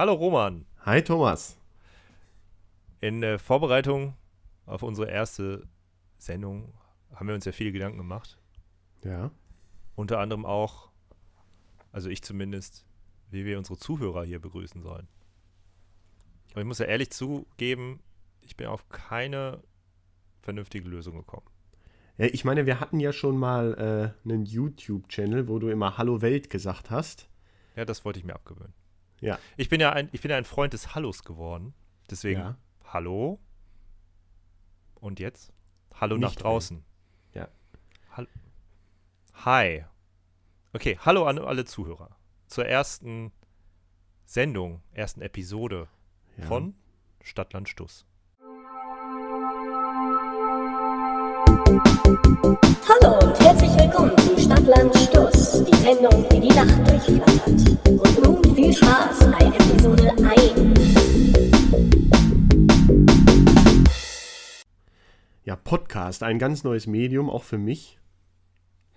Hallo Roman. Hi Thomas. In äh, Vorbereitung auf unsere erste Sendung haben wir uns ja viele Gedanken gemacht. Ja. Unter anderem auch, also ich zumindest, wie wir unsere Zuhörer hier begrüßen sollen. Und ich muss ja ehrlich zugeben, ich bin auf keine vernünftige Lösung gekommen. Ja, ich meine, wir hatten ja schon mal äh, einen YouTube-Channel, wo du immer Hallo Welt gesagt hast. Ja, das wollte ich mir abgewöhnen. Ja. Ich bin ja ein, ich bin ja ein Freund des Hallos geworden. Deswegen Ja. Hallo. Und jetzt? Hallo Nicht nach draußen. Ja. Hall Hi. Okay, hallo an alle Zuhörer. Zur ersten Sendung, ersten Episode ja. von Stadtland Stuss. Hallo und herzlich willkommen zu Stadtland Stuss, die Sendung, die die Nacht durchflattert. Und nun viel Spaß bei Episode 1. Ja, Podcast, ein ganz neues Medium, auch für mich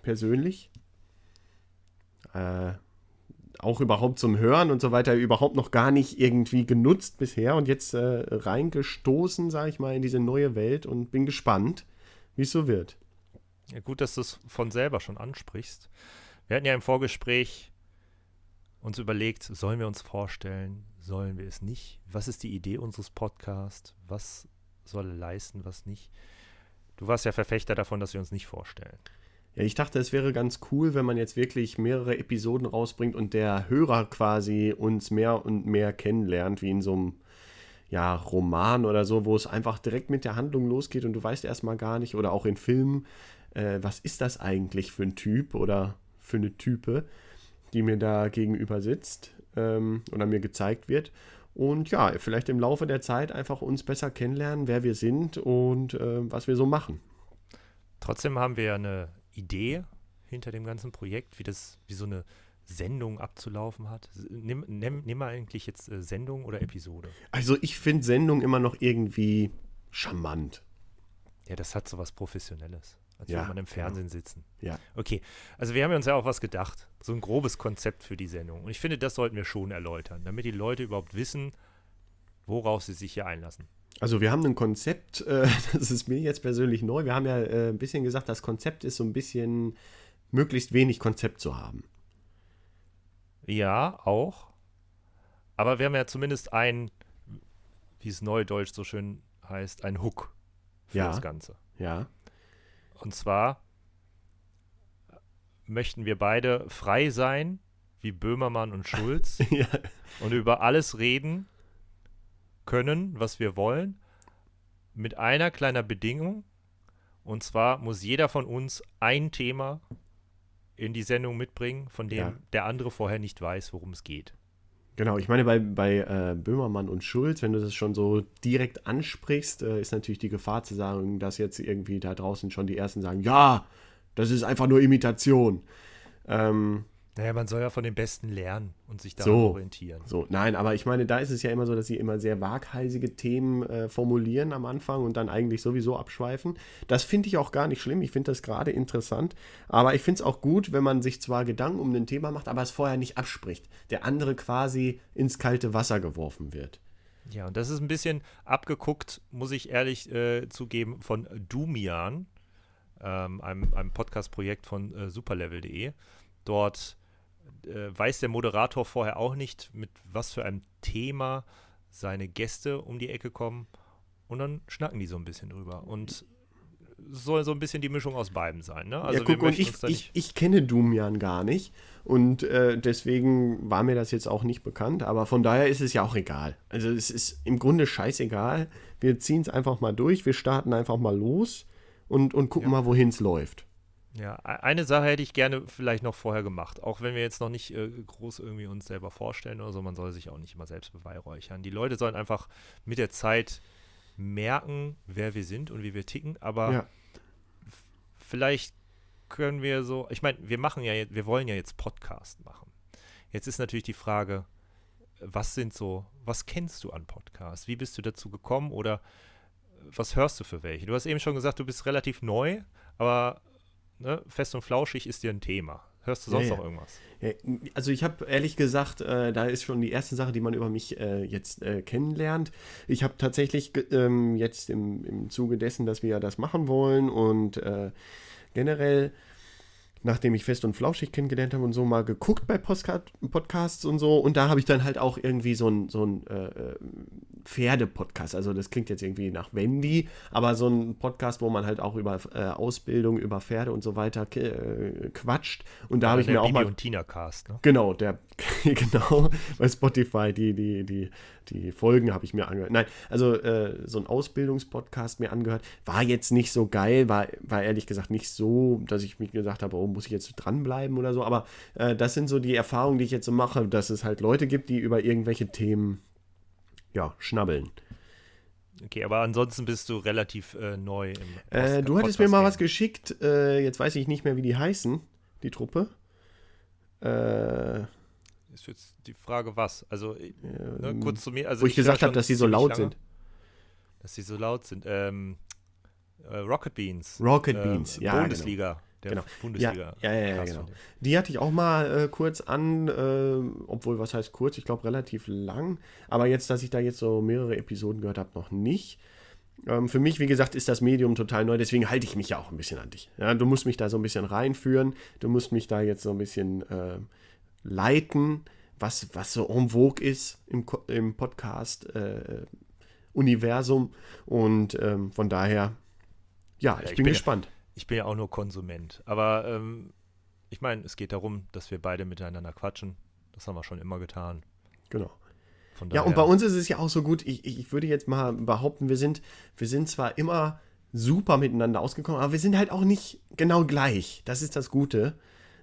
persönlich. Äh, auch überhaupt zum Hören und so weiter überhaupt noch gar nicht irgendwie genutzt bisher und jetzt äh, reingestoßen, sage ich mal, in diese neue Welt und bin gespannt, wie es so wird. Ja, gut, dass du es von selber schon ansprichst. Wir hatten ja im Vorgespräch uns überlegt, sollen wir uns vorstellen, sollen wir es nicht? Was ist die Idee unseres Podcasts? Was soll er leisten, was nicht? Du warst ja Verfechter davon, dass wir uns nicht vorstellen. Ja, ich dachte, es wäre ganz cool, wenn man jetzt wirklich mehrere Episoden rausbringt und der Hörer quasi uns mehr und mehr kennenlernt, wie in so einem ja, Roman oder so, wo es einfach direkt mit der Handlung losgeht und du weißt erstmal gar nicht, oder auch in Filmen, äh, was ist das eigentlich für ein Typ oder für eine Type, die mir da gegenüber sitzt ähm, oder mir gezeigt wird. Und ja, vielleicht im Laufe der Zeit einfach uns besser kennenlernen, wer wir sind und äh, was wir so machen. Trotzdem haben wir ja eine Idee hinter dem ganzen Projekt, wie das, wie so eine Sendung abzulaufen hat. Nimm, nimm, nimm mal eigentlich jetzt äh, Sendung oder Episode. Also ich finde Sendung immer noch irgendwie charmant. Ja, das hat so was Professionelles. Als Ja, würde man im Fernsehen sitzen. Ja. Okay, also wir haben uns ja auch was gedacht. So ein grobes Konzept für die Sendung. Und ich finde, das sollten wir schon erläutern, damit die Leute überhaupt wissen, worauf sie sich hier einlassen. Also wir haben ein Konzept, äh, das ist mir jetzt persönlich neu. Wir haben ja äh, ein bisschen gesagt, das Konzept ist so ein bisschen möglichst wenig Konzept zu haben. Ja, auch. Aber wir haben ja zumindest ein, wie es neudeutsch so schön heißt, ein Hook für Ja. das Ganze. Ja. Und zwar möchten wir beide frei sein, wie Böhmermann und Schulz, ja. und über alles reden können, was wir wollen, mit einer kleinen Bedingung. Und zwar muss jeder von uns ein Thema in die Sendung mitbringen, von dem Ja. der andere vorher nicht weiß, worum es geht. Genau, ich meine, bei, bei äh, Böhmermann und Schulz, wenn du das schon so direkt ansprichst, äh, ist natürlich die Gefahr zu sagen, dass jetzt irgendwie da draußen schon die Ersten sagen, ja, das ist einfach nur Imitation. Ähm, Naja, man soll ja von den Besten lernen und sich daran So. orientieren. So, nein, aber ich meine, da ist es ja immer so, dass sie immer sehr waghalsige Themen äh, formulieren am Anfang und dann eigentlich sowieso abschweifen. Das finde ich auch gar nicht schlimm. Ich finde das gerade interessant. Aber ich finde es auch gut, wenn man sich zwar Gedanken um ein Thema macht, aber es vorher nicht abspricht. Der andere quasi ins kalte Wasser geworfen wird. Ja, und das ist ein bisschen abgeguckt, muss ich ehrlich äh, zugeben, von Dumian, ähm, einem, einem Podcast-Projekt von äh, superlevel.de. Dort weiß der Moderator vorher auch nicht, mit was für einem Thema seine Gäste um die Ecke kommen. Und dann schnacken die so ein bisschen drüber. Und es soll so ein bisschen die Mischung aus beiden sein. Ne? Also ja, guck, und ich, ich, ich kenne Dumian gar nicht. Und äh, deswegen war mir das jetzt auch nicht bekannt. Aber von daher ist es ja auch egal. Also es ist im Grunde scheißegal. Wir ziehen es einfach mal durch. Wir starten einfach mal los und, und gucken Ja. mal, wohin es läuft. Ja, e- eine Sache hätte ich gerne vielleicht noch vorher gemacht, auch wenn wir jetzt noch nicht äh, groß irgendwie uns selber vorstellen oder so, man soll sich auch nicht immer selbst beweihräuchern. Die Leute sollen einfach mit der Zeit merken, wer wir sind und wie wir ticken, aber Ja. vielleicht können wir so, ich meine, wir machen ja jetzt, wir wollen ja jetzt Podcast machen. Jetzt ist natürlich die Frage, was sind so, was kennst du an Podcasts? Wie bist du dazu gekommen oder was hörst du für welche? Du hast eben schon gesagt, du bist relativ neu, aber ne, fest und flauschig ist dir ein Thema. Hörst du sonst Ja, noch irgendwas? Ja, Also ich habe ehrlich gesagt, äh, da ist schon die erste Sache, die man über mich äh, jetzt äh, kennenlernt. Ich habe tatsächlich ähm, jetzt im, im Zuge dessen, dass wir ja das machen wollen und äh, generell, nachdem ich fest und flauschig kennengelernt habe und so mal geguckt bei Postcard Podcasts und so und da habe ich dann halt auch irgendwie so ein, so ein äh, äh, Pferde-Podcast. Also das klingt jetzt irgendwie nach Wendy, aber so ein Podcast, wo man halt auch über äh, Ausbildung, über Pferde und so weiter äh, quatscht. Und da habe ich mir auch Bibi mal und Tina Cast, ne? Genau, der, genau, bei Spotify, die, die, die, die Folgen habe ich mir angehört. Nein, also äh, so ein Ausbildungspodcast mir angehört. War jetzt nicht so geil, war, war ehrlich gesagt nicht so, dass ich mir gesagt habe, oh, muss ich jetzt dranbleiben oder so. Aber äh, das sind so die Erfahrungen, die ich jetzt so mache, dass es halt Leute gibt, die über irgendwelche Themen, ja, schnabbeln. Okay, aber ansonsten bist du relativ äh, neu im Äh, Post- du hattest mir mal was geschickt, äh, jetzt weiß ich nicht mehr, wie die heißen, die Truppe. Äh, Ist jetzt die Frage, was? Also, äh, ne, kurz zu mir. Also wo ich gesagt habe, dass sie so laut lange, sind. Dass sie so laut sind. Ähm, äh, Rocket Beans. Rocket äh, Beans, ja, Bundesliga. Der Genau. Bundesliga. Ja, ja, ja, ja, genau. Die hatte ich auch mal äh, kurz an, äh, obwohl, was heißt kurz? Ich glaube relativ lang. Aber jetzt, dass ich da jetzt so mehrere Episoden gehört habe, noch nicht. Ähm, für mich, wie gesagt, ist das Medium total neu, deswegen halte ich mich ja auch ein bisschen an dich. Ja, du musst mich da so ein bisschen reinführen, du musst mich da jetzt so ein bisschen äh, leiten, was, was so en vogue ist im, im Podcast-Universum. Und ähm, von daher, ja, ich, ich bin bin ja- gespannt. Ich bin ja auch nur Konsument. Aber ähm, ich meine, es geht darum, dass wir beide miteinander quatschen. Das haben wir schon immer getan. Genau. Ja, und bei uns ist es ja auch so gut, ich, ich würde jetzt mal behaupten, wir sind, wir sind zwar immer super miteinander ausgekommen, aber wir sind halt auch nicht genau gleich. Das ist das Gute.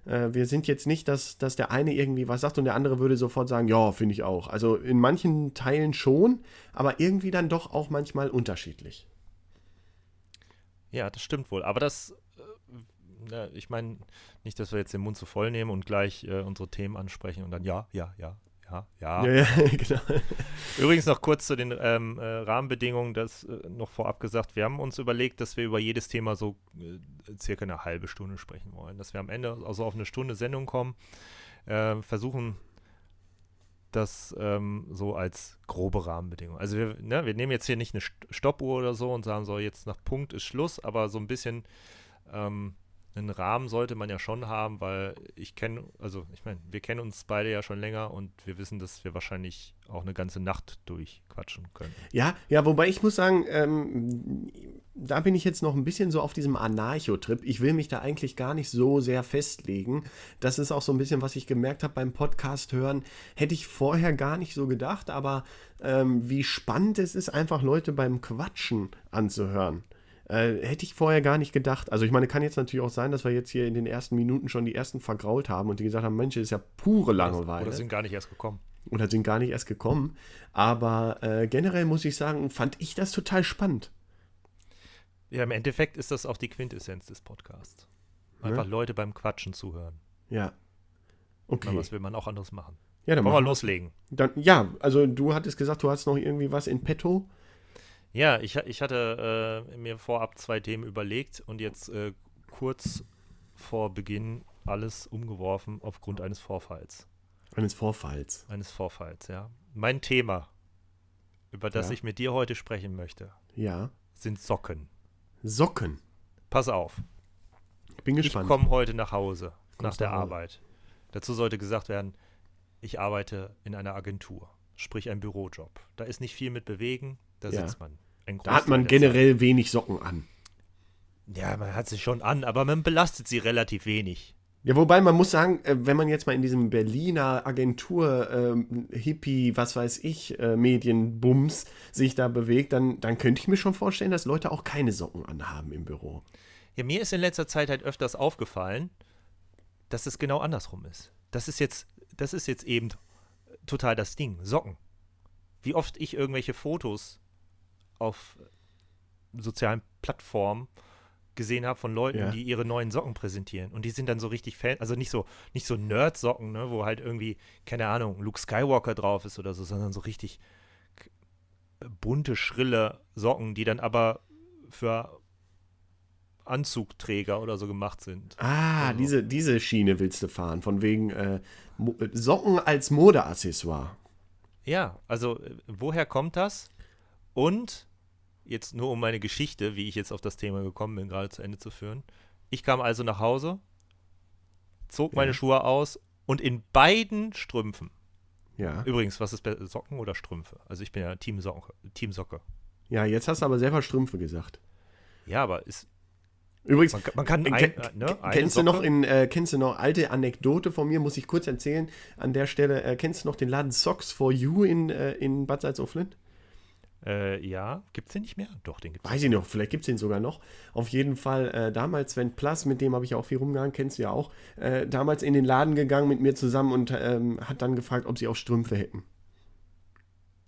Äh, wir sind jetzt nicht, dass, dass der eine irgendwie was sagt und der andere würde sofort sagen, ja, finde ich auch. Also in manchen Teilen schon, aber irgendwie dann doch auch manchmal unterschiedlich. Ja, das stimmt wohl. Aber das, äh, na, ich meine, nicht, dass wir jetzt den Mund zu voll nehmen und gleich äh, unsere Themen ansprechen und dann ja, ja, ja, ja, ja. Ja, ja, genau. Übrigens noch kurz zu den ähm, äh, Rahmenbedingungen, das äh, noch vorab gesagt. Wir haben uns überlegt, dass wir über jedes Thema so äh, circa eine halbe Stunde sprechen wollen. Dass wir am Ende also auf eine Stunde Sendung kommen, äh, versuchen das ähm, so als grobe Rahmenbedingung. Also wir, ne, wir nehmen jetzt hier nicht eine St- Stoppuhr oder so und sagen so, jetzt nach Punkt ist Schluss, aber so ein bisschen ähm, einen Rahmen sollte man ja schon haben, weil ich kenne, also ich meine, wir kennen uns beide ja schon länger und wir wissen, dass wir wahrscheinlich auch eine ganze Nacht durchquatschen können. Ja, ja, wobei ich muss sagen, ähm, da bin ich jetzt noch ein bisschen so auf diesem Anarcho-Trip. Ich will mich da eigentlich gar nicht so sehr festlegen. Das ist auch so ein bisschen, was ich gemerkt habe beim Podcast hören. Hätte ich vorher gar nicht so gedacht, aber ähm, wie spannend es ist, einfach Leute beim Quatschen anzuhören. Äh, hätte ich vorher gar nicht gedacht. Also ich meine, kann jetzt natürlich auch sein, dass wir jetzt hier in den ersten Minuten schon die ersten vergrault haben und die gesagt haben, Mensch, das ist ja pure Langeweile Oder sind gar nicht erst gekommen. oder sind gar nicht erst gekommen. Aber äh, generell muss ich sagen, fand ich das total spannend. Ja, im Endeffekt ist das auch die Quintessenz des Podcasts. Einfach Ja. Leute beim Quatschen zuhören. Ja. Okay. was will man auch anderes machen? Ja, dann Wollen wir loslegen? Dann, ja, also du hattest gesagt, du hast noch irgendwie was in petto. Ja, ich, ich hatte äh, mir vorab zwei Themen überlegt und jetzt äh, kurz vor Beginn alles umgeworfen aufgrund eines Vorfalls. Eines Vorfalls. Eines Vorfalls, ja. Mein Thema, über das Ja. ich mit dir heute sprechen möchte, Ja. sind Socken. Socken. Pass auf. Ich bin Ich gespannt. komme heute nach Hause, nach Kommst der nach. Arbeit. Dazu sollte gesagt werden, ich arbeite in einer Agentur, sprich ein Bürojob. Da ist nicht viel mit bewegen, da sitzt man. Da hat man generell wenig Socken an. Ja, man hat sie schon an, aber man belastet sie relativ wenig. Ja, wobei man muss sagen, äh, wenn man jetzt mal in diesem Berliner Agentur, ähm, Hippie, was weiß ich, äh, Medienbums sich da bewegt, dann, dann könnte ich mir schon vorstellen, dass Leute auch keine Socken anhaben im Büro. Ja, mir ist in letzter Zeit halt öfters aufgefallen, dass es genau andersrum ist. Das ist jetzt, das ist jetzt eben total das Ding. Socken. Wie oft ich irgendwelche Fotos auf sozialen Plattformen gesehen habe von Leuten, Ja. die ihre neuen Socken präsentieren. Und die sind dann so richtig Fan, also nicht so, nicht so Nerd-Socken, ne, wo halt irgendwie, keine Ahnung, Luke Skywalker drauf ist oder so, sondern so richtig bunte, schrille Socken, die dann aber für Anzugträger oder so gemacht sind. Ah, Also. diese, diese Schiene willst du fahren, von wegen äh, Mo Socken als Modeaccessoire. Ja, also äh, woher kommt das? Und jetzt nur um meine Geschichte, wie ich jetzt auf das Thema gekommen bin, gerade zu Ende zu führen. Ich kam also nach Hause, zog meine Ja. Schuhe aus und in beiden Strümpfen. Ja. Übrigens, was ist besser, Socken oder Strümpfe? Also ich bin ja Team Socke. Team Socke. Ja, jetzt hast du aber selber Strümpfe gesagt. Ja, aber ist, Übrigens, man, kann- man kann Äh, ein, äh, ne, kennst, du Socke, noch in, äh, kennst du noch alte Anekdote von mir, muss ich kurz erzählen. An der Stelle, äh, kennst du noch den Laden Socks for You in, äh, in Bad Salzuflen? Äh, ja, gibt's den nicht mehr? Doch, den gibt's. Weiß ich noch, vielleicht gibt es den sogar noch. Auf jeden Fall, äh, damals Sven Plus, mit dem habe ich auch viel rumgegangen, kennst du ja auch, äh, damals in den Laden gegangen mit mir zusammen und ähm, hat dann gefragt, ob sie auch Strümpfe hätten.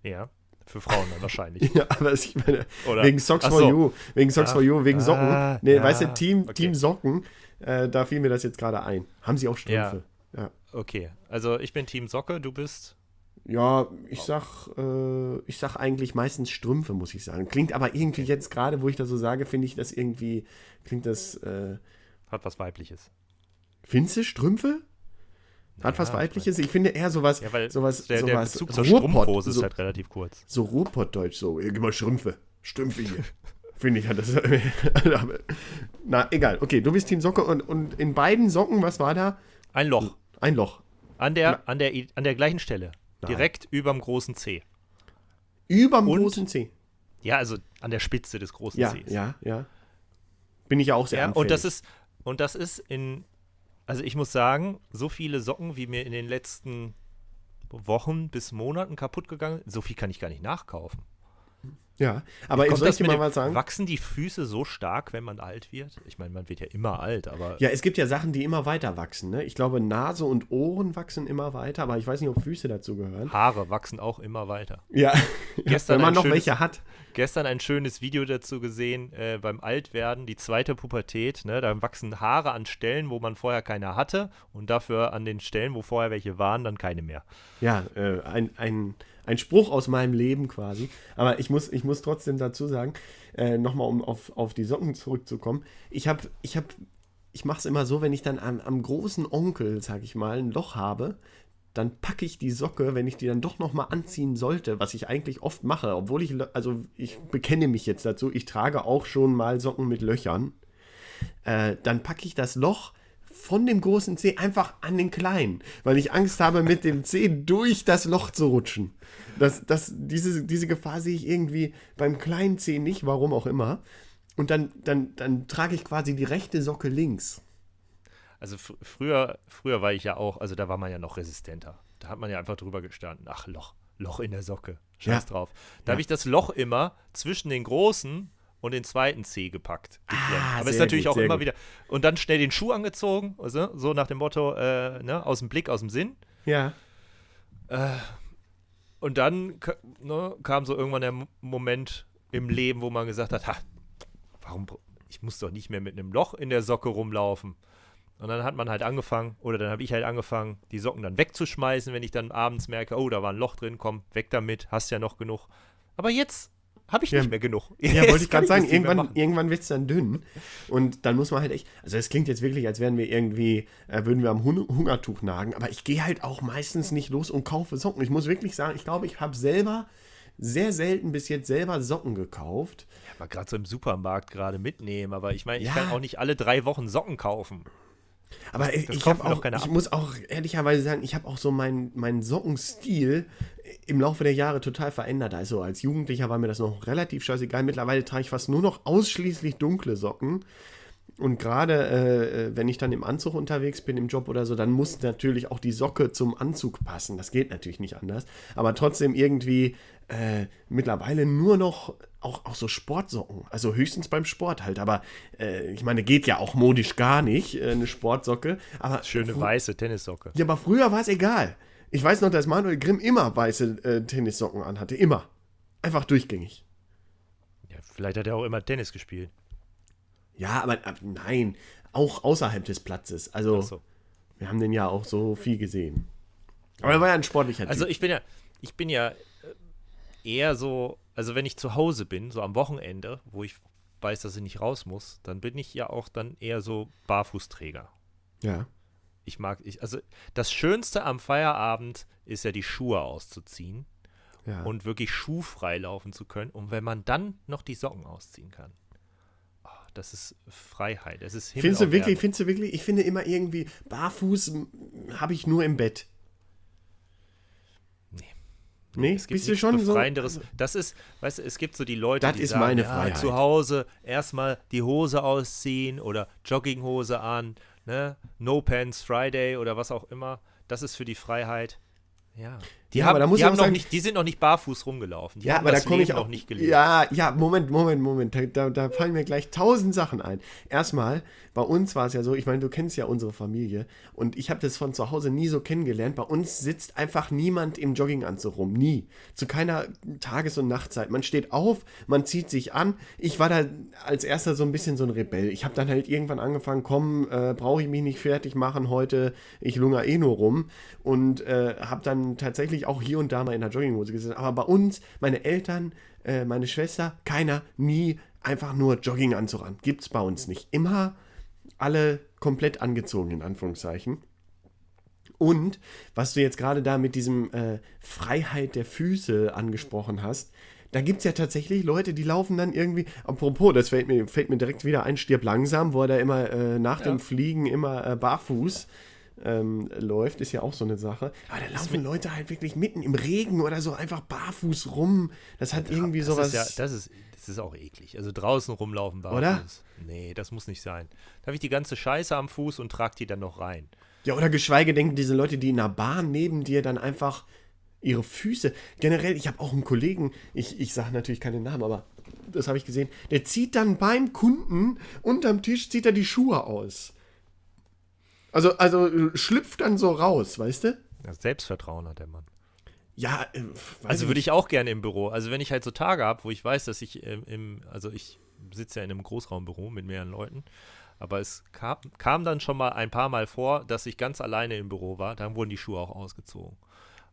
Ja, für Frauen dann wahrscheinlich. Ja, aber ich meine, Oder? wegen Socks Ach for so. You, wegen Socks Ah, for You, wegen Socken. ah, nee, ja, weißt du, Team, okay. Team Socken, äh, da fiel mir das jetzt gerade ein. Haben sie auch Strümpfe? Ja. Okay, also ich bin Team Socke, du bist. Ja, ich sag, äh, ich sag eigentlich meistens Strümpfe, muss ich sagen. Klingt aber irgendwie jetzt gerade, wo ich das so sage, finde ich das irgendwie, klingt das, äh, Hat was Weibliches. findest du Strümpfe? Hat Naja, was ich Weibliches? Ich finde eher sowas, Ja, weil sowas, der, der sowas Bezug zur Ruhrpott- Strumpfhose ist so, halt relativ kurz. so Ruhrpottdeutsch, so, ja, gib mal Strümpfe, Strümpfe hier. finde ich, hat das, na, egal. Okay, du bist Team Socke und, und in beiden Socken, was war da? Ein Loch. Ein Loch. An der, an der, an der gleichen Stelle. Nein. Direkt überm großen C. Überm Und? großen C. Ja, also an der Spitze des großen Ja, Cs. ja, ja. Bin ich ja auch sehr Ja, anfällig. und das ist, und das ist in, also ich muss sagen, so viele Socken, wie mir in den letzten Wochen bis Monaten kaputt gegangen sind, so viel kann ich gar nicht nachkaufen. Ja, aber Kommt soll ich dir mal was sagen? Wachsen die Füße so stark, wenn man alt wird? Ich meine, man wird ja immer alt, aber Ja, es gibt ja Sachen, die immer weiter wachsen. Ne? Ich glaube, Nase und Ohren wachsen immer weiter, aber ich weiß nicht, ob Füße dazu gehören. Haare wachsen auch immer weiter. Ja, Gestern wenn man noch schönes- welche hat. Gestern ein schönes Video dazu gesehen, äh, beim Altwerden, die zweite Pubertät. Ne? Da wachsen Haare an Stellen, wo man vorher keine hatte und dafür an den Stellen, wo vorher welche waren, dann keine mehr. Ja, äh, ein, ein, ein Spruch aus meinem Leben quasi. Aber ich muss, ich muss trotzdem dazu sagen, äh, nochmal um auf, auf die Socken zurückzukommen. Ich habe, ich habe, ich mache es immer so, wenn ich dann am, am großen Onkel, sag ich mal, ein Loch habe, dann packe ich die Socke, wenn ich die dann doch nochmal anziehen sollte, was ich eigentlich oft mache, obwohl ich, also ich bekenne mich jetzt dazu, ich trage auch schon mal Socken mit Löchern. Äh, dann packe ich das Loch von dem großen Zeh einfach an den kleinen, weil ich Angst habe, mit dem Zeh durch das Loch zu rutschen. Das, das, diese, diese Gefahr sehe ich irgendwie beim kleinen Zeh nicht, warum auch immer. Und dann, dann, dann trage ich quasi die rechte Socke links. Also fr früher, früher war ich ja auch, also da war man ja noch resistenter. Da hat man ja einfach drüber gestanden, ach Loch, Loch in der Socke, scheiß Ja. drauf. Da Ja. habe ich das Loch immer zwischen den großen und den zweiten C gepackt. Ah, Aber ist natürlich gut, auch immer gut. wieder. Und dann schnell den Schuh angezogen, also, so nach dem Motto, äh, ne, aus dem Blick, aus dem Sinn. Ja. Und dann ne, kam so irgendwann der Mo- Moment im Leben, wo man gesagt hat, ha, warum, ich muss doch nicht mehr mit einem Loch in der Socke rumlaufen. Und dann hat man halt angefangen, oder dann habe ich halt angefangen, die Socken dann wegzuschmeißen, wenn ich dann abends merke, oh, da war ein Loch drin, komm, weg damit, hast ja noch genug. Aber jetzt habe ich Ja. nicht mehr genug. Ja, wollte ich kann gerade sagen, irgendwann, irgendwann wird es dann dünn. Und dann muss man halt echt, also es klingt jetzt wirklich, als wären wir irgendwie, äh, würden wir am Hun Hungertuch nagen, aber ich gehe halt auch meistens nicht los und kaufe Socken. Ich muss wirklich sagen, ich glaube, ich habe selber sehr selten bis jetzt selber Socken gekauft. Aber gerade so im Supermarkt gerade mitnehmen, aber ich meine, ich Ja. kann auch nicht alle drei Wochen Socken kaufen. Aber ich, das ich, auch, keiner ich muss auch ehrlicherweise sagen, ich habe auch so meinen meinen Sockenstil im Laufe der Jahre total verändert. Also als Jugendlicher war mir das noch relativ scheißegal. Mittlerweile trage ich fast nur noch ausschließlich dunkle Socken. Und gerade äh, äh, wenn ich dann im Anzug unterwegs bin, im Job oder so, dann muss natürlich auch die Socke zum Anzug passen. Das geht natürlich nicht anders. Aber trotzdem irgendwie äh, mittlerweile nur noch auch, auch so Sportsocken. Also höchstens beim Sport halt. Aber äh, ich meine, geht ja auch modisch gar nicht, äh, eine Sportsocke. Aber Schöne weiße Tennissocke. ja, aber früher war es egal. Ich weiß noch, dass Manuel Grimm immer weiße äh, Tennissocken anhatte. Immer. Einfach durchgängig. Ja, vielleicht hat er auch immer Tennis gespielt. Ja, aber äh, nein, auch außerhalb des Platzes. Also, so. wir haben den ja auch so viel gesehen. Aber er war ja ein sportlicher Also Typ. ich bin ja, ich bin ja äh, eher so, also wenn ich zu Hause bin, so am Wochenende, wo ich weiß, dass ich nicht raus muss, dann bin ich ja auch dann eher so Barfußträger. Ja. Ich mag, ich, also das Schönste am Feierabend ist ja die Schuhe auszuziehen ja. und wirklich schuhfrei laufen zu können. Und wenn man dann noch die Socken ausziehen kann. Oh, das ist Freiheit. Das ist Himmel Findest du wirklich, findest du wirklich, ich finde immer irgendwie, barfuß habe ich nur im Bett. Nee. Nee, Es gibt bist du schon so. Befreienderes. Das ist, weißt du, es gibt so die Leute, Das die ist sagen, meine ja, Freiheit. zu Hause erstmal die Hose ausziehen oder Jogginghose an, ne? No Pants Friday oder was auch immer. Das ist für die Freiheit. Ja. Die, Ja, haben, aber da muss die, haben sagen- nicht, die sind noch nicht barfuß rumgelaufen. Die Ja, haben aber da komme ich auch nicht gelebt. Ja, ja, Moment, Moment, Moment. Da, da, da fallen mir gleich tausend Sachen ein. Erstmal, bei uns war es ja so, ich meine, du kennst ja unsere Familie und ich habe das von zu Hause nie so kennengelernt. Bei uns sitzt einfach niemand im Jogginganzug rum. Nie. Zu keiner Tages- und Nachtzeit. Man steht auf, man zieht sich an. Ich war da als erster so ein bisschen so ein Rebell. Ich habe dann halt irgendwann angefangen, komm, äh, brauche ich mich nicht fertig machen heute. Ich lunger eh nur rum. Und äh, habe dann tatsächlich auch hier und da mal in der Jogginghose gesessen. Aber bei uns, meine Eltern, äh, meine Schwester, keiner, nie einfach nur Jogginganzug an. Gibt's bei uns nicht. Immer alle komplett angezogen, in Anführungszeichen. Und was du jetzt gerade da mit diesem äh, Freiheit der Füße angesprochen hast, da gibt es ja tatsächlich Leute, die laufen dann irgendwie, apropos, das fällt mir, fällt mir direkt wieder ein, stirb langsam, wo er da immer äh, nach dem Fliegen immer äh, barfuß ähm, läuft, ist ja auch so eine Sache. Aber da laufen Leute halt wirklich mitten im Regen oder so einfach barfuß rum. Das hat irgendwie das sowas. Ist ja, das, ist, das ist auch eklig. Also draußen rumlaufen barfuß. Oder? Nee, das muss nicht sein. Da habe ich die ganze Scheiße am Fuß und trage die dann noch rein. Ja, oder geschweige denn diese Leute, die in der Bahn neben dir dann einfach ihre Füße. Generell, ich habe auch einen Kollegen, ich, ich sage natürlich keinen Namen, aber das habe ich gesehen, der zieht dann beim Kunden unterm Tisch, zieht er die Schuhe aus. Also, also äh, schlüpft dann so raus, weißt du? Ja, Selbstvertrauen hat der Mann. Ja, äh, Also würde ich auch gerne im Büro. Also wenn ich halt so Tage habe, wo ich weiß, dass ich ähm, im, also ich sitze ja in einem Großraumbüro mit mehreren Leuten, aber es kam, kam dann schon mal ein paar Mal vor, dass ich ganz alleine im Büro war, dann wurden die Schuhe auch ausgezogen.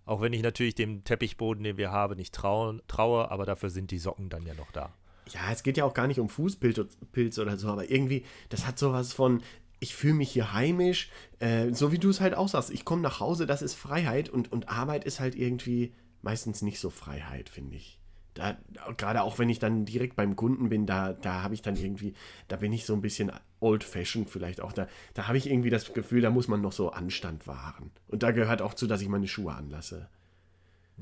Auch wenn ich natürlich dem Teppichboden, den wir haben, nicht trauen, traue, aber dafür sind die Socken dann ja noch da. Ja, es geht ja auch gar nicht um Fußpilz Pilz oder so, aber irgendwie, das hat sowas von, ich fühle mich hier heimisch, äh, so wie du es halt auch sagst. Ich komme nach Hause, das ist Freiheit und, und Arbeit ist halt irgendwie meistens nicht so Freiheit, finde ich. Da, gerade auch wenn ich dann direkt beim Kunden bin, da, da habe ich dann irgendwie, da bin ich so ein bisschen old-fashioned vielleicht auch. Da, da habe ich irgendwie das Gefühl, da muss man noch so Anstand wahren. Und da gehört auch zu, dass ich meine Schuhe anlasse.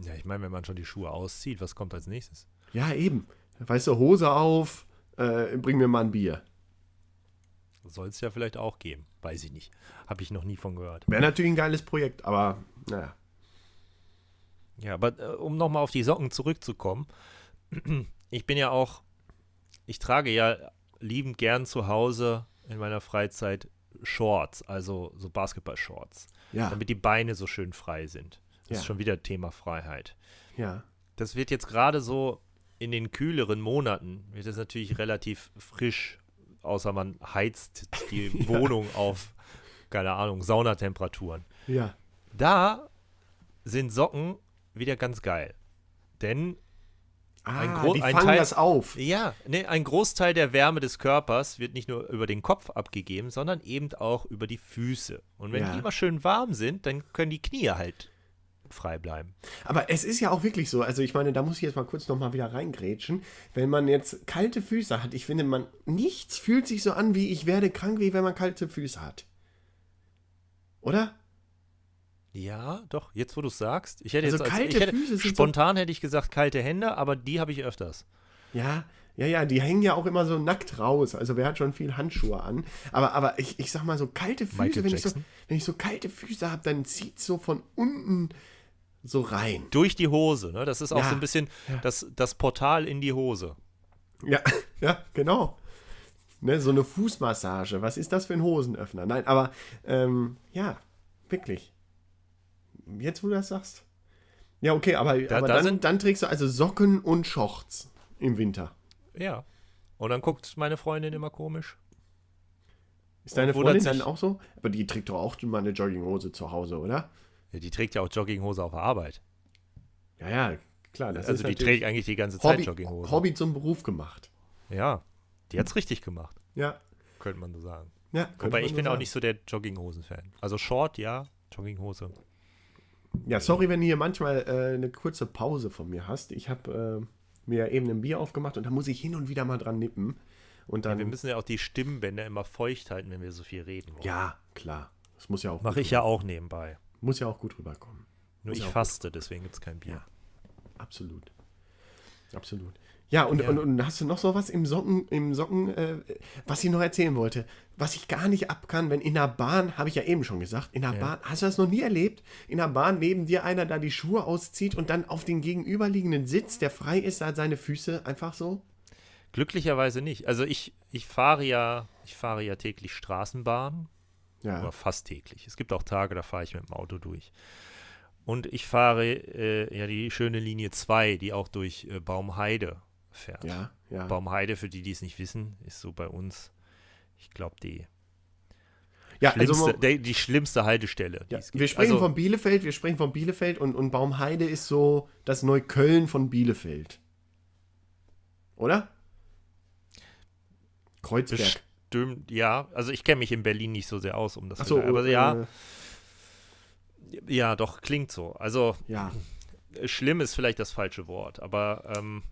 Ja, ich meine, wenn man schon die Schuhe auszieht, was kommt als nächstes? Ja, eben. Weißt du, Hose auf, äh, bring mir mal ein Bier. Soll es ja vielleicht auch geben. Weiß ich nicht. Habe ich noch nie von gehört. Wäre natürlich ein geiles Projekt, aber naja. Ja, aber äh, um nochmal auf die Socken zurückzukommen, ich bin ja auch, ich trage ja liebend gern zu Hause in meiner Freizeit Shorts, also so Basketball-Shorts, Ja, damit die Beine so schön frei sind. Das Ja. ist schon wieder Thema Freiheit. ja. Das wird jetzt gerade so in den kühleren Monaten, wird das natürlich relativ frisch, außer man heizt die Wohnung auf, keine Ahnung, Saunatemperaturen. Ja. Da sind Socken wieder ganz geil. Denn Ah, Ein Gro- die ein fangen Teil- das auf. ja, ne, ein Großteil der Wärme des Körpers wird nicht nur über den Kopf abgegeben, sondern eben auch über die Füße. Und wenn Ja. die immer schön warm sind, dann können die Knie halt frei bleiben. Aber es ist ja auch wirklich so. Also ich meine, da muss ich jetzt mal kurz nochmal wieder reingrätschen. Wenn man jetzt kalte Füße hat, ich finde, man nichts fühlt sich so an, wie ich werde krank, wie wenn man kalte Füße hat. Oder? Ja, doch, jetzt wo du es sagst. Ich hätte Also jetzt als, hätte, Füße sind so- spontan hätte ich gesagt kalte Hände, aber die habe ich öfters. Ja, ja, ja, die hängen ja auch immer so nackt raus. Also wer hat schon viel Handschuhe an? Aber, aber ich, ich sag mal so kalte Füße, wenn ich so, wenn ich so kalte Füße habe, dann zieht so von unten so rein. Durch die Hose, ne? Das ist auch Ja, so ein bisschen das, das Portal in die Hose. Ja, ja, genau. Ne, so eine Fußmassage. Was ist das für ein Hosenöffner? Nein, aber ähm, ja, wirklich. Jetzt, wo du das sagst. Ja, okay, aber, aber da dann, sind- dann trägst du also Socken und Shorts im Winter. Ja. Und dann guckt meine Freundin immer komisch. Ist deine Freundin dann auch so? Aber die trägt doch auch mal eine Jogginghose zu Hause, oder? Ja, die trägt ja auch Jogginghose auf der Arbeit. Ja, ja, klar. Das also die trägt eigentlich die ganze Zeit Hobby, Jogginghose. Hobby zum Beruf gemacht. Ja. Die hat's richtig gemacht, Ja. könnte man so sagen. ja Wobei ich so bin auch sagen. nicht so der Jogginghosen-Fan. Also Short, ja, Jogginghose. Ja, sorry, wenn du hier manchmal äh, eine kurze Pause von mir hast. Ich habe äh, mir eben ein Bier aufgemacht und da muss ich hin und wieder mal dran nippen. Und Ja, dann. wir müssen ja auch die Stimmbänder immer feucht halten, wenn wir so viel reden wollen. ja, klar. Das muss ja auch. Mache ich ja auch nebenbei. Muss ja auch gut rüberkommen. Nur Muss ich faste, deswegen gibt es kein Bier. Ja. Absolut. Absolut. Ja, und, Ja. Und, und hast du noch so was im Socken, im Socken, äh, was ich noch erzählen wollte? Was ich gar nicht ab kann, wenn in der Bahn, habe ich ja eben schon gesagt, in der Ja. Bahn, hast du das noch nie erlebt? In der Bahn neben dir einer da die Schuhe auszieht und dann auf den gegenüberliegenden Sitz, der frei ist, da seine Füße einfach so? Glücklicherweise nicht. Also ich, ich fahre ja, ich fahre ja täglich Straßenbahn, Ja. oder fast täglich. Es gibt auch Tage, da fahre ich mit dem Auto durch. Und ich fahre äh, ja die schöne Linie 2, die auch durch äh, Baumheide fährt. Ja, ja. Baumheide, für die, die es nicht wissen, ist so bei uns, ich glaube, die, ja, schlimmste, also, der, die schlimmste Haltestelle. die ja, es gibt. wir sprechen also, von Bielefeld, wir sprechen von Bielefeld und, und Baumheide ist so das Neukölln von Bielefeld. Oder? Kreuzberg. Bestimmt, ja. Also ich kenne mich in Berlin nicht so sehr aus, um das Ach so, zu Aber ja, äh, ja, doch, klingt so. Also ja. schlimm ist vielleicht das falsche Wort, aber ähm,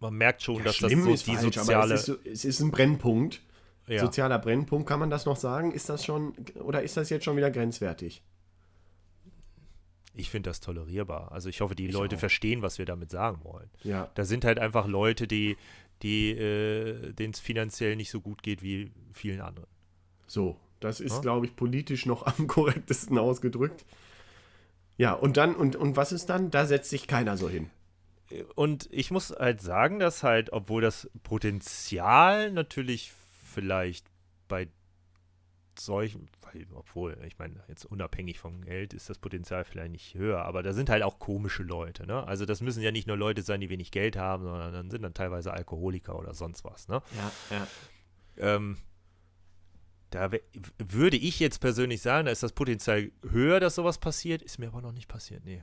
man merkt schon, Ja, dass das so ist die falsch, soziale. es ist, so, es ist ein Brennpunkt. ja. Sozialer Brennpunkt, kann man das noch sagen? Ist das schon, oder ist das jetzt schon wieder grenzwertig? Ich finde das tolerierbar. Also ich hoffe, die Ich Leute auch. verstehen, was wir damit sagen wollen. Ja. Da sind halt einfach Leute, die, die, äh, denen es finanziell nicht so gut geht wie vielen anderen. So, das ist, Ja. glaube ich, politisch noch am korrektesten ausgedrückt. Ja, und dann, und, und was ist dann? Da setzt sich keiner so hin. Und ich muss halt sagen, dass halt, obwohl das Potenzial natürlich vielleicht bei solchen, obwohl, ich meine, jetzt unabhängig vom Geld ist das Potenzial vielleicht nicht höher, aber da sind halt auch komische Leute, ne? Also das müssen ja nicht nur Leute sein, die wenig Geld haben, sondern dann sind dann teilweise Alkoholiker oder sonst was, ne? Ja, ja. Ähm, da würde ich jetzt persönlich sagen, da ist das Potenzial höher, dass sowas passiert, ist mir aber noch nicht passiert, nee.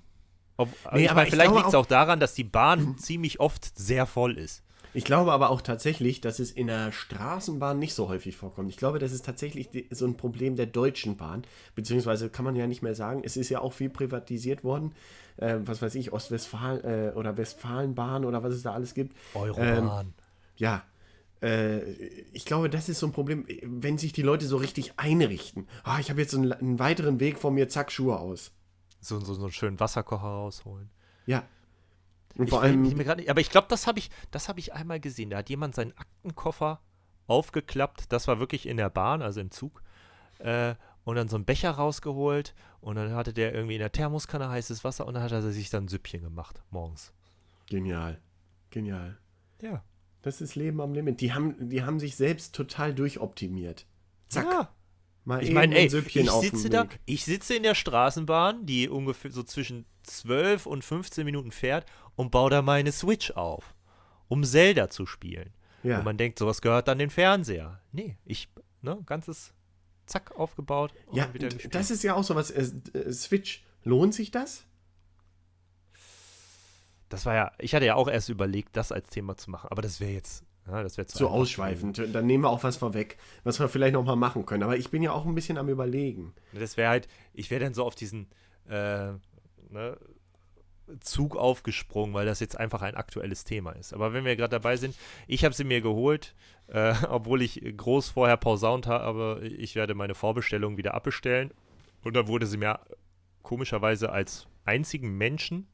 Ob, Nee, aber ich vielleicht liegt es auch- auch daran, dass die Bahn ziemlich oft sehr voll ist. Ich glaube aber auch tatsächlich, dass es in der Straßenbahn nicht so häufig vorkommt. Ich glaube, das ist tatsächlich so ein Problem der Deutschen Bahn. Beziehungsweise kann man ja nicht mehr sagen, es ist ja auch viel privatisiert worden. Äh, was weiß ich, Ostwestfalen äh, oder Westfalenbahn oder was es da alles gibt. Eurobahn. Ja. Äh, ich glaube, das ist so ein Problem, wenn sich die Leute so richtig einrichten. Ah, ich habe jetzt einen, einen weiteren Weg vor mir, zack, Schuhe aus. so, so, so einen schönen Wasserkocher rausholen. Ja. Und Ich, vor bin- allem. mir grad nicht- aber ich glaube, das habe ich, das habe ich einmal gesehen. Da hat jemand seinen Aktenkoffer aufgeklappt. Das war wirklich in der Bahn, also im Zug. Äh, und dann so einen Becher rausgeholt. Und dann hatte der irgendwie in der Thermoskanne heißes Wasser. Und dann hat er sich dann ein Süppchen gemacht morgens. Genial. Genial. Ja. Das ist Leben am Limit. Die haben, die haben sich selbst total durchoptimiert. Zack. Ja. Mal Ich meine, ey, ich sitze da, ich sitze in der Straßenbahn, die ungefähr so zwischen 12 und 15 Minuten fährt und baue da meine Switch auf, um Zelda zu spielen. Ja. Und man denkt, sowas gehört dann den Fernseher. Nee, ich, ne, ganzes Zack aufgebaut und ja, das ist ja auch so was. Äh, äh, Switch, lohnt sich das? das war ja, ich hatte ja auch erst überlegt, das als Thema zu machen, aber das wäre jetzt, ja, das wäre zu So ausschweifend. Dann nehmen wir auch was vorweg, was wir vielleicht noch mal machen können. Aber ich bin ja auch ein bisschen am Überlegen. Das wäre halt, ich wäre dann so auf diesen äh, ne, Zug aufgesprungen, weil das jetzt einfach ein aktuelles Thema ist. Aber wenn wir gerade dabei sind, ich habe sie mir geholt, äh, obwohl ich groß vorher pausaunt habe, ich werde meine Vorbestellung wieder abbestellen. Und dann wurde sie mir komischerweise als einzigen Menschen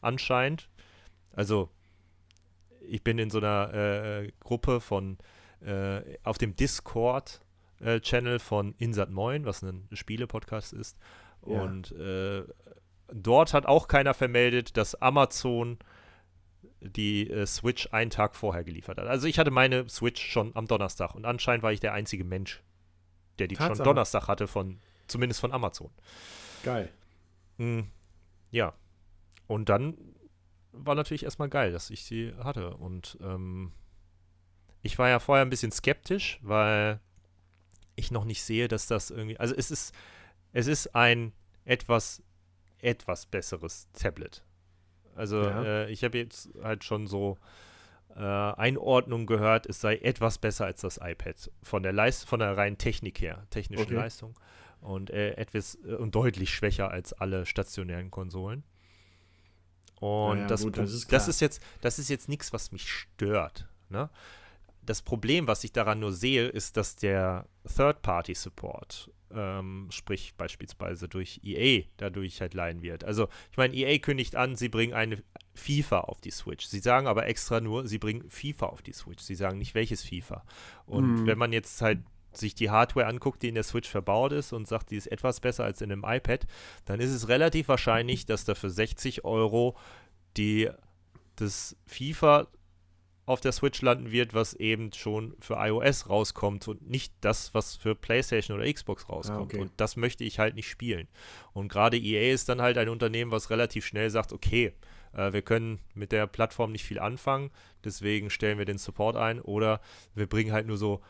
anscheinend, also ich bin in so einer äh, Gruppe von, äh, auf dem Discord äh, Channel von Insat Moin, was ein Spiele-Podcast ist. Ja. Und äh, dort hat auch keiner vermeldet, dass Amazon die äh, Switch einen Tag vorher geliefert hat. Also ich hatte meine Switch schon am Donnerstag und anscheinend war ich der einzige Mensch, der die schon Tatsache. Donnerstag hatte, von, zumindest von Amazon. Geil. Mm, ja. Und dann war natürlich erstmal geil, dass ich sie hatte. Und ähm, ich war ja vorher ein bisschen skeptisch, weil ich noch nicht sehe, dass das irgendwie. Also es ist, es ist ein etwas, etwas besseres Tablet. Also Ja. äh, ich habe jetzt halt schon so äh, Einordnung gehört, es sei etwas besser als das iPad von der Leist von der reinen Technik her, technischen Okay. Leistung und äh, etwas äh, und deutlich schwächer als alle stationären Konsolen. Und Ja, das, gut, das ist das ist jetzt das ist jetzt nichts, was mich stört. Ne? Das Problem, was ich daran nur sehe, ist, dass der Third-Party-Support, ähm, sprich beispielsweise durch EA, dadurch halt leiden wird. Also, ich meine, EA kündigt an, sie bringen eine FIFA auf die Switch. Sie sagen aber extra nur, sie bringen FIFA auf die Switch. Sie sagen nicht, welches FIFA. Und Mhm. wenn man jetzt halt sich die Hardware anguckt, die in der Switch verbaut ist und sagt, die ist etwas besser als in einem iPad, dann ist es relativ wahrscheinlich, dass da für 60 Euro die das FIFA auf der Switch landen wird, was eben schon für iOS rauskommt und nicht das, was für PlayStation oder Xbox rauskommt. okay. Und das möchte ich halt nicht spielen. Und gerade EA ist dann halt ein Unternehmen, was relativ schnell sagt, okay, äh, wir können mit der Plattform nicht viel anfangen, deswegen stellen wir den Support ein oder wir bringen halt nur so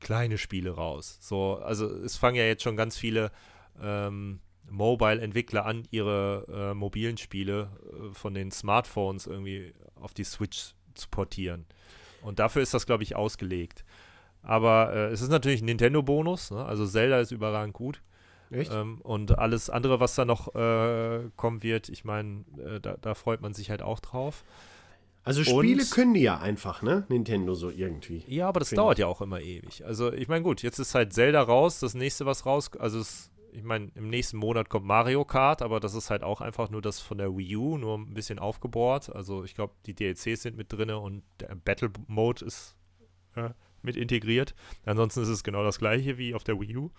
kleine Spiele raus. So, also es fangen ja jetzt schon ganz viele ähm, Mobile-Entwickler an, ihre äh, mobilen Spiele äh, von den Smartphones irgendwie auf die Switch zu portieren. Und dafür ist das, glaube ich, ausgelegt. Aber äh, es ist natürlich ein Nintendo-Bonus, ne? also Zelda ist überragend gut. Echt? Ähm, und alles andere, was da noch äh, kommen wird, ich meine, äh, da, da freut man sich halt auch drauf. Also Spiele und- können die ja einfach, ne? Nintendo so irgendwie. Ja, aber das Finde dauert ja auch immer ewig. Also, ich meine, gut, jetzt ist halt Zelda raus, das nächste, was raus, also es, ich meine, im nächsten Monat kommt Mario Kart, aber das ist halt auch einfach nur das von der Wii U, nur ein bisschen aufgebohrt. Also, ich glaube, die DLCs sind mit drin und der Battle Mode ist äh, mit integriert. Ansonsten ist es genau das gleiche wie auf der Wii U.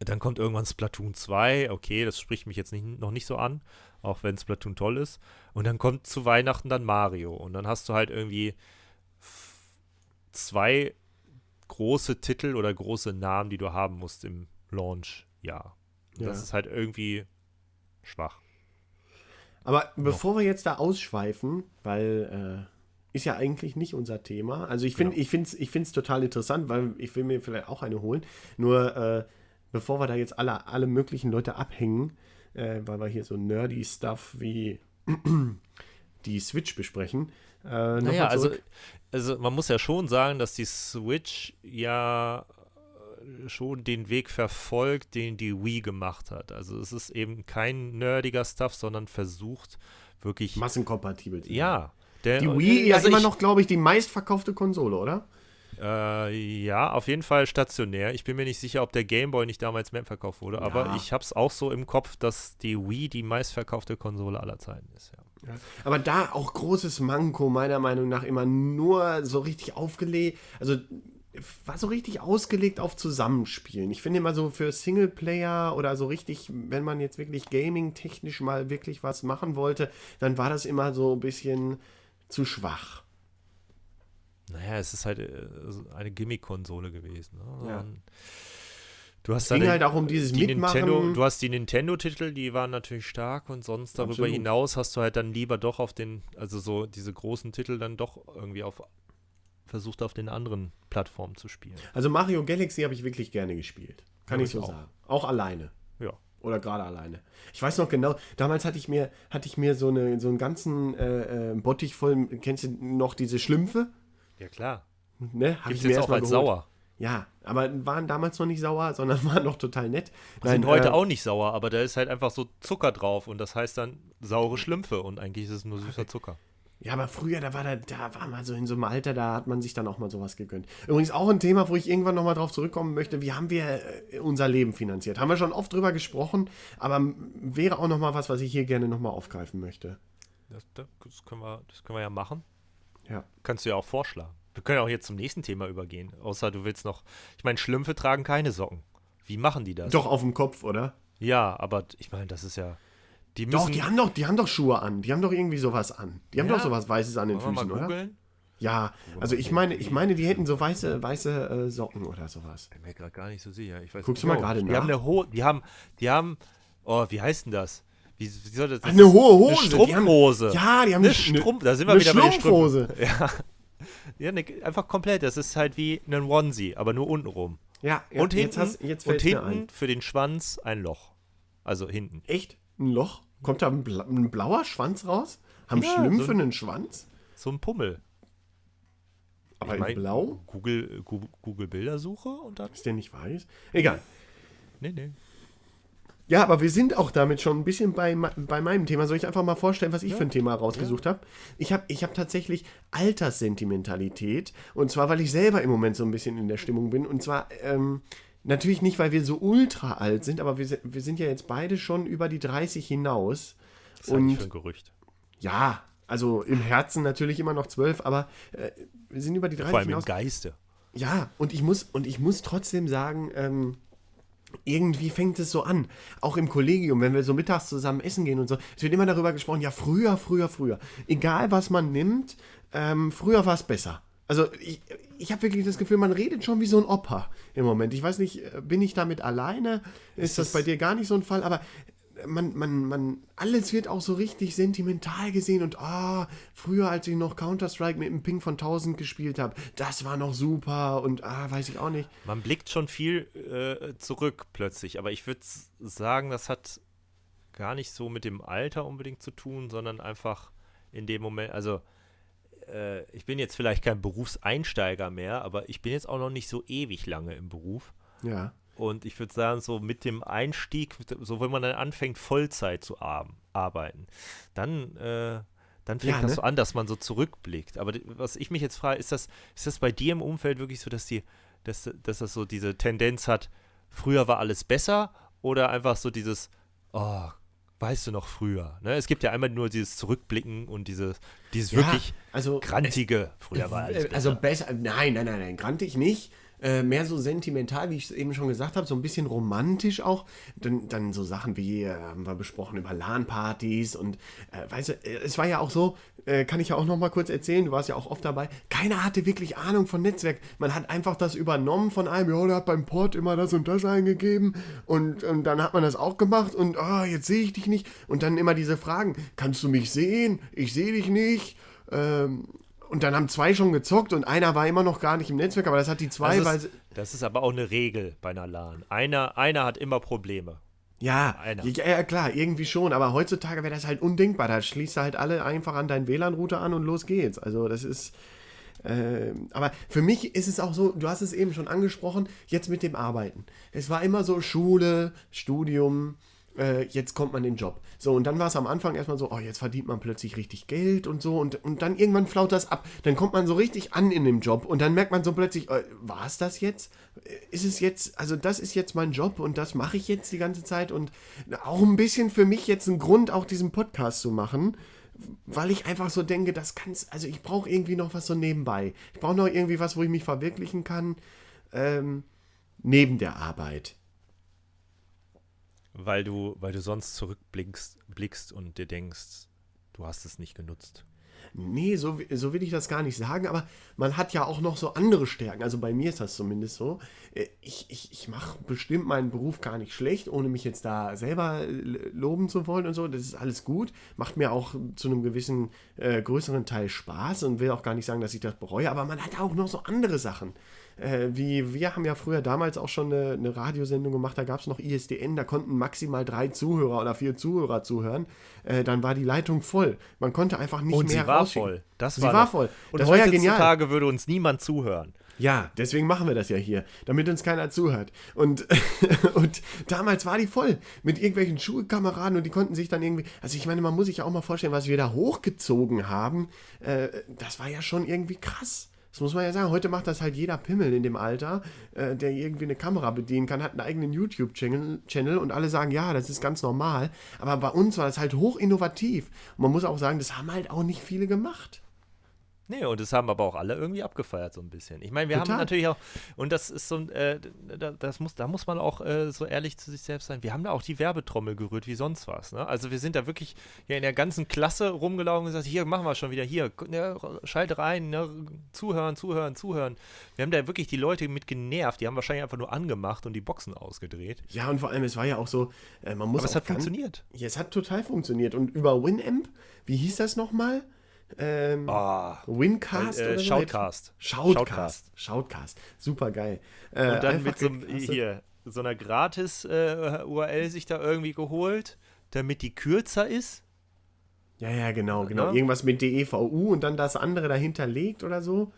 Dann kommt irgendwann Splatoon 2. Okay, das spricht mich jetzt nicht, noch nicht so an, auch wenn Splatoon toll ist. Und dann kommt zu Weihnachten dann Mario. Und dann hast du halt irgendwie zwei große Titel oder große Namen, die du haben musst im Launch-Jahr. Ja. Das ist halt irgendwie schwach. Aber bevor wir jetzt da ausschweifen, weil äh, ist ja eigentlich nicht unser Thema. Also ich finde, Genau. ich finde es ich total interessant, weil ich will mir vielleicht auch eine holen. Nur äh, bevor wir da jetzt alle, alle möglichen Leute abhängen, äh, weil wir hier so nerdy Stuff wie die Switch besprechen. Äh, Naja, also, also man muss ja schon sagen, dass die Switch ja äh, schon den Weg verfolgt, den die Wii gemacht hat. Also es ist eben kein nerdiger Stuff, sondern versucht wirklich. massenkompatibel. zu sein. Ja. Der, Die Wii ja also immer ich- noch, glaube ich, die meistverkaufte Konsole, oder? Äh, ja, auf jeden Fall stationär. Ich bin mir nicht sicher, ob der Gameboy nicht damals mehr verkauft wurde, aber Ja. ich habe es auch so im Kopf, dass die Wii die meistverkaufte Konsole aller Zeiten ist. Ja. Aber da auch großes Manko, meiner Meinung nach, immer nur so richtig aufgelegt, also war so richtig ausgelegt auf Zusammenspielen. Ich finde immer so für Singleplayer oder so richtig, wenn man jetzt wirklich gaming-technisch mal wirklich was machen wollte, dann war das immer so ein bisschen zu schwach. Naja, es ist halt äh, eine Gimmick-Konsole gewesen. Ne? Ja. Du hast Es ging dann halt auch um dieses die Mitmachen. Nintendo, du hast die Nintendo-Titel, die waren natürlich stark und sonst darüber Absolut. hinaus hast du halt dann lieber doch auf den, also so diese großen Titel dann doch irgendwie auf versucht auf den anderen Plattformen zu spielen. Also Mario Galaxy habe ich wirklich gerne gespielt. Kann Ja, ich ich so auch. sagen. Auch alleine. Ja. Oder gerade alleine. Ich weiß noch genau, damals hatte ich mir, hatte ich mir so, eine, so einen ganzen äh, äh, Bottich voll, kennst du noch diese Schlümpfe? Ja klar. Ne? Hab Gibt ich es jetzt auch als geholt. sauer. Ja, aber waren damals noch nicht sauer, sondern waren noch total nett. sind Nein, heute äh, auch nicht sauer, aber da ist halt einfach so Zucker drauf und das heißt dann saure Schlümpfe und eigentlich ist es nur süßer Zucker. Ja, aber früher, da war da, da war man so in so einem Alter, da hat man sich dann auch mal sowas gegönnt. Übrigens auch ein Thema, wo ich irgendwann nochmal drauf zurückkommen möchte. Wie haben wir äh, unser Leben finanziert? Haben wir schon oft drüber gesprochen, aber wäre auch nochmal was, was ich hier gerne nochmal aufgreifen möchte. Das, das, können wir, das können wir ja machen. Ja. Kannst du ja auch vorschlagen. Wir können auch jetzt zum nächsten Thema übergehen. Außer du willst noch. Ich meine, Schlümpfe tragen keine Socken. Wie machen die das? Doch auf dem Kopf, oder? Ja, aber ich meine, das ist ja. Die müssen. Doch, die haben doch, die haben doch Schuhe an. Die haben doch irgendwie sowas an. Die haben Ja? doch sowas Weißes an den Wollen Füßen, oder? Ja, also ich meine, ich meine, die hätten so weiße, weiße äh, Socken oder sowas. Bin mir gerade gar nicht so sicher. Ich weiß Guckst nicht. du mal gerade die nach? Haben eine Ho die haben, die haben, oh, wie heißt denn das? Wie, wie soll das? das Eine hohe Hose. Eine die haben- Strumpfhose. Ja, die haben eine eine, Strumpf, da sind wir wieder bei den. Strümpfen. Ja, ja ne, einfach komplett. Das ist halt wie ein Onesie, aber nur unten rum. Ja, ja und hinten, jetzt, hast, und hinten für den Schwanz ein Loch. Also hinten. Echt? Ein Loch? Kommt da ein, bla ein blauer Schwanz raus? Haben Ja, Schlümpfe so ein- einen Schwanz? So ein Pummel. Aber ich in Blau? Google, Google, Google Bildersuche und dann. Ist der nicht weiß? Egal. Nee, nee. Ja, aber wir sind auch damit schon ein bisschen bei, bei meinem Thema. Soll ich einfach mal vorstellen, was ich für ein Thema rausgesucht habe? Ich habe ich hab tatsächlich Alterssentimentalität. Und zwar, weil ich selber im Moment so ein bisschen in der Stimmung bin. Und zwar ähm, natürlich nicht, weil wir so ultra alt sind, aber wir, wir sind ja jetzt beide schon über die 30 hinaus. Das ich Und für ein Gerücht. ja, also im Herzen natürlich immer noch 12, aber äh, wir sind über die 30 Vor allem im hinaus. Geiste. Ja, und ich muss, und ich muss trotzdem sagen, ähm, irgendwie fängt es so an. Auch im Kollegium, wenn wir so mittags zusammen essen gehen und so, es wird immer darüber gesprochen, ja, früher, früher, früher. Egal was man nimmt, ähm, früher war es besser. Also ich, ich habe wirklich das Gefühl, man redet schon wie so ein Opa im Moment. Ich weiß nicht, äh, bin ich damit alleine? Ist das bei dir gar nicht so ein Fall? Aber man, man, man, alles wird auch so richtig sentimental gesehen und ah, früher, als ich noch Counter-Strike mit dem Ping von 1000 gespielt habe, das war noch super und ah, weiß ich auch nicht. Man blickt schon viel äh, zurück plötzlich, aber ich würde sagen, das hat gar nicht so mit dem Alter unbedingt zu tun, sondern einfach in dem Moment, also äh, ich bin jetzt vielleicht kein Berufseinsteiger mehr, aber ich bin jetzt auch noch nicht so ewig lange im Beruf. Ja. Und ich würde sagen, so mit dem Einstieg, so wenn man dann anfängt, Vollzeit zu ar arbeiten, dann, äh, dann fängt Ja, das ne? so an, dass man so zurückblickt. Aber was ich mich jetzt frage, ist das, ist das bei dir im Umfeld wirklich so, dass die, dass, dass das so diese Tendenz hat, früher war alles besser oder einfach so dieses, oh, weißt du noch früher? Ne? Es gibt ja einmal nur dieses Zurückblicken und dieses, dieses Ja, wirklich also- grantige, früher war alles Äh, besser. Also besser, nein, nein, nein, nein, grantig nicht. Äh, mehr so sentimental, wie ich es eben schon gesagt habe, so ein bisschen romantisch auch. Dann, dann so Sachen wie, äh, haben wir besprochen, über LAN-Partys und, äh, weißt du, äh, es war ja auch so, äh, kann ich ja auch noch mal kurz erzählen, du warst ja auch oft dabei, keiner hatte wirklich Ahnung von Netzwerk. Man hat einfach das übernommen von einem, ja, der hat beim Port immer das und das eingegeben und, und dann hat man das auch gemacht und, ah, jetzt sehe ich dich nicht. Und dann immer diese Fragen, kannst du mich sehen? Ich sehe dich nicht. Ähm, und dann haben zwei schon gezockt und einer war immer noch gar nicht im Netzwerk, aber das hat die zwei, weil das, ist, das ist aber auch eine Regel bei einer LAN. Einer, einer hat immer Probleme. ja, einer. ja, klar, irgendwie schon, aber heutzutage wäre das halt undenkbar. Da schließt du halt alle einfach an deinen WLAN-Router an und los geht's. Also das ist, ähm, aber für mich ist es auch so, du hast es eben schon angesprochen, jetzt mit dem Arbeiten. Es war immer so Schule, Studium, äh, jetzt kommt man in den Job. So, und dann war es am Anfang erstmal so, oh, jetzt verdient man plötzlich richtig Geld und so. Und, und dann irgendwann flaut das ab. Dann kommt man so richtig an in dem Job und dann merkt man so plötzlich, äh, war es das jetzt? Äh, Ist es jetzt, also das ist jetzt mein Job und das mache ich jetzt die ganze Zeit und auch ein bisschen für mich jetzt ein Grund, auch diesen Podcast zu machen weil ich einfach so denke, das kann's, also ich brauche irgendwie noch was so nebenbei. Ich brauche noch irgendwie was, wo ich mich verwirklichen kann, ähm, neben der Arbeit. Weil du, weil du sonst zurückblickst blickst und dir denkst, du hast es nicht genutzt. Nee, so, so will ich das gar nicht sagen, aber man hat ja auch noch so andere Stärken. Also bei mir ist das zumindest so. Äh, Ich, ich, ich mache bestimmt meinen Beruf gar nicht schlecht, ohne mich jetzt da selber äh, loben zu wollen und so. Das ist alles gut. Macht mir auch zu einem gewissen äh, größeren Teil Spaß und will auch gar nicht sagen, dass ich das bereue, aber man hat auch noch so andere Sachen. Äh, wie wir haben ja früher damals auch schon eine, eine Radiosendung gemacht, da gab es noch ISDN, da konnten maximal drei Zuhörer oder vier Zuhörer zuhören. Äh, dann war die Leitung voll. Man konnte einfach nicht Und mehr sie war voll. Das sie war, war voll. Und das ja heutzutage genial. würde uns niemand zuhören. Ja, deswegen machen wir das ja hier, damit uns keiner zuhört. Und, und damals war die voll mit irgendwelchen Schulkameraden und die konnten sich dann irgendwie, also ich meine, man muss sich ja auch mal vorstellen, was wir da hochgezogen haben. Äh, das war ja schon irgendwie krass. Das muss man ja sagen. Heute macht das halt jeder Pimmel in dem Alter, äh, der irgendwie eine Kamera bedienen kann, hat einen eigenen YouTube-Channel Channel und alle sagen, ja, das ist ganz normal. Aber bei uns war das halt hoch innovativ. Und man muss auch sagen, das haben halt auch nicht viele gemacht. Nee, und das haben aber auch alle irgendwie abgefeiert, so ein bisschen. Ich meine, wir Total. haben natürlich auch, und das ist so ein, äh, da, das muss, da muss man auch äh, so ehrlich zu sich selbst sein, wir haben da auch die Werbetrommel gerührt wie sonst was. Ne? Also wir sind da wirklich ja, in der ganzen Klasse rumgelaufen und gesagt, hier machen wir schon wieder, hier, ne, schalt rein, ne, zuhören, zuhören, zuhören. Wir haben da wirklich die Leute mit genervt, die haben wahrscheinlich einfach nur angemacht und die Boxen ausgedreht. Ja, und vor allem, es war ja auch so, äh, man muss Aber es hat funktioniert. Ja, es hat total funktioniert. Und über Winamp, wie hieß das nochmal? Ähm, Ah, Wincast äh, oder so? Shoutcast. Shoutcast. Shoutcast. Super geil. Äh, Und dann mit so, einem- hier, so einer Gratis-URL sich da irgendwie geholt, damit die kürzer ist. Ja, ja, genau, genau. Ne? Irgendwas mit DEVU und dann das andere dahinter legt oder so.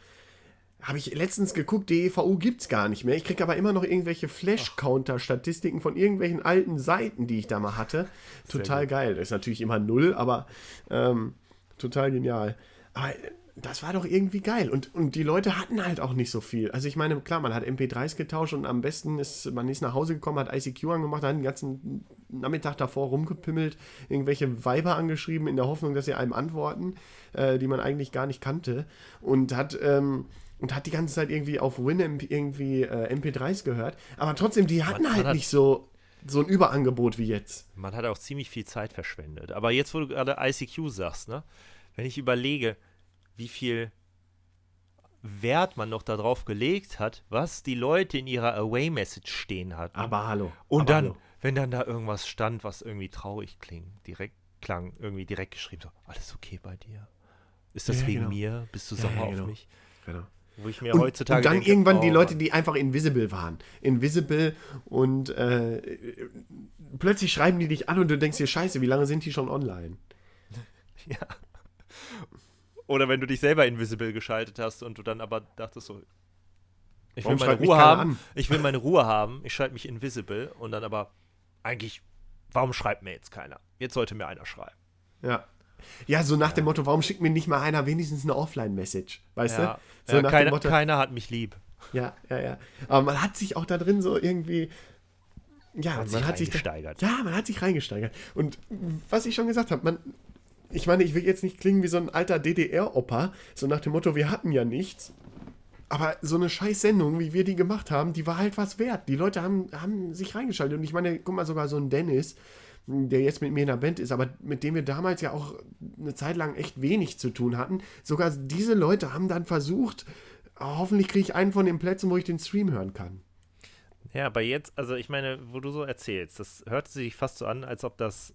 habe ich letztens geguckt, DEVU gibt es gar nicht mehr. Ich kriege aber immer noch irgendwelche Flash-Counter-Statistiken von irgendwelchen alten Seiten, die ich da mal hatte. Total geil. Das ist natürlich immer null, aber ähm, total genial. Aber das war doch irgendwie geil. Und, und die Leute hatten halt auch nicht so viel. Also ich meine, klar, man hat MP3s getauscht und am besten ist, man ist nach Hause gekommen, hat ICQ angemacht, hat den ganzen Nachmittag davor rumgepimmelt, irgendwelche Weiber angeschrieben, in der Hoffnung, dass sie einem antworten, äh, die man eigentlich gar nicht kannte. Und hat, ähm, und hat die ganze Zeit irgendwie auf Winamp irgendwie äh, MP3s gehört. Aber trotzdem, die hatten Man- halt man hat- nicht so, so ein Überangebot wie jetzt. Man hat auch ziemlich viel Zeit verschwendet. Aber jetzt, wo du gerade ICQ sagst, ne? Wenn ich überlege, wie viel Wert man noch darauf gelegt hat, was die Leute in ihrer Away-Message stehen hatten. Aber hallo. Und aber dann, hallo. wenn dann da irgendwas stand, was irgendwie traurig klingt, direkt klang, irgendwie direkt geschrieben, so, alles okay bei dir? Ist das Ja, wegen genau. mir? Bist du Ja, sauer ja, auf genau. mich? Genau. Wo ich mir Und, heutzutage und dann denke, irgendwann die oh, Leute, die einfach invisible waren. Invisible und äh, plötzlich schreiben die dich an und du denkst dir, scheiße, wie lange sind die schon online? Ja. Oder wenn du dich selber invisible geschaltet hast und du dann aber dachtest so, ich will meine Ruhe haben, an? ich will meine Ruhe haben, ich schalte mich invisible und dann aber eigentlich, warum schreibt mir jetzt keiner? Jetzt sollte mir einer schreiben. Ja. Ja, so nach dem Motto, warum schickt mir nicht mal einer wenigstens eine Offline-Message? Weißt Ja, du? So ja, keiner, Motto, keiner hat mich lieb. ja, ja, ja. Aber man hat sich auch da drin so irgendwie. Ja, man sich hat sich reingesteigert. Ja, man hat sich reingesteigert. Und was ich schon gesagt habe, man. Ich meine, ich will jetzt nicht klingen wie so ein alter DDR-Opa, so nach dem Motto, wir hatten ja nichts. Aber so eine scheiß Sendung, wie wir die gemacht haben, die war halt was wert. Die Leute haben, haben sich reingeschaltet. Und ich meine, guck mal, sogar so ein Dennis, der jetzt mit mir in der Band ist, aber mit dem wir damals ja auch eine Zeit lang echt wenig zu tun hatten. Sogar diese Leute haben dann versucht, "Ah, hoffentlich kriege ich einen von den Plätzen, wo ich den Stream hören kann. Ja, aber jetzt, also ich meine, wo du so erzählst, das hört sich fast so an, als ob das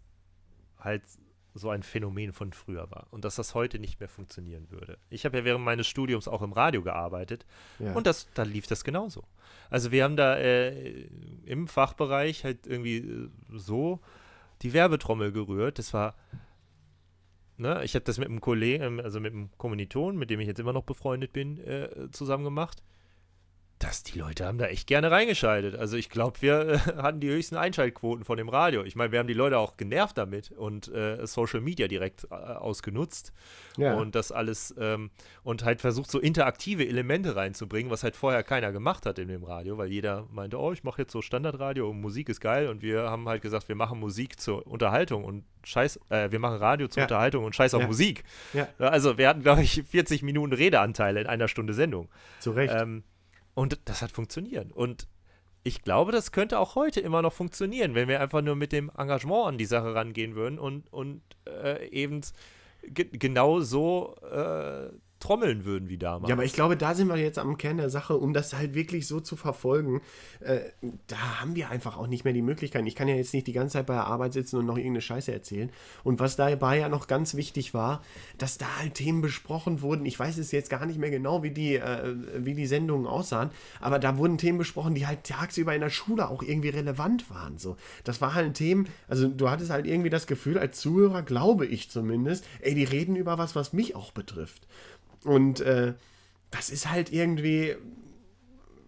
halt so ein Phänomen von früher war und dass das heute nicht mehr funktionieren würde. Ich habe ja während meines Studiums auch im Radio gearbeitet Ja. und das, da lief das genauso. Also wir haben da äh, im Fachbereich halt irgendwie äh, so die Werbetrommel gerührt. Das war, ne, ich habe das mit einem Kollegen, also mit einem Kommiliton, mit dem ich jetzt immer noch befreundet bin, äh, zusammen gemacht dass die Leute haben da echt gerne reingeschaltet. Also ich glaube, wir äh, hatten die höchsten Einschaltquoten von dem Radio. Ich meine, wir haben die Leute auch genervt damit und äh, Social Media direkt äh, ausgenutzt Ja. und das alles ähm, und halt versucht, so interaktive Elemente reinzubringen, was halt vorher keiner gemacht hat in dem Radio, weil jeder meinte, oh, ich mache jetzt so Standardradio und Musik ist geil und wir haben halt gesagt, wir machen Musik zur Unterhaltung und scheiß, äh, wir machen Radio zur Ja. Unterhaltung und scheiß auf Ja. Musik. Also wir hatten, glaube ich, 40 Minuten Redeanteile in einer Stunde Sendung. Zu Recht. Ähm, und das hat funktioniert. Und ich glaube, das könnte auch heute immer noch funktionieren, wenn wir einfach nur mit dem Engagement an die Sache rangehen würden und, und äh, eben ge genau so äh, trommeln würden wie damals. Ja, aber ich glaube, da sind wir jetzt am Kern der Sache, um das halt wirklich so zu verfolgen. Äh, da haben wir einfach auch nicht mehr die Möglichkeit. Ich kann ja jetzt nicht die ganze Zeit bei der Arbeit sitzen und noch irgendeine Scheiße erzählen. Und was dabei ja noch ganz wichtig war, dass da halt Themen besprochen wurden. Ich weiß es jetzt gar nicht mehr genau, wie die, äh, wie die Sendungen aussahen, aber da wurden Themen besprochen, die halt tagsüber in der Schule auch irgendwie relevant waren. So, das war halt ein Thema, also du hattest halt irgendwie das Gefühl, als Zuhörer, glaube ich zumindest, ey, die reden über was, was mich auch betrifft. Und äh, das ist halt irgendwie,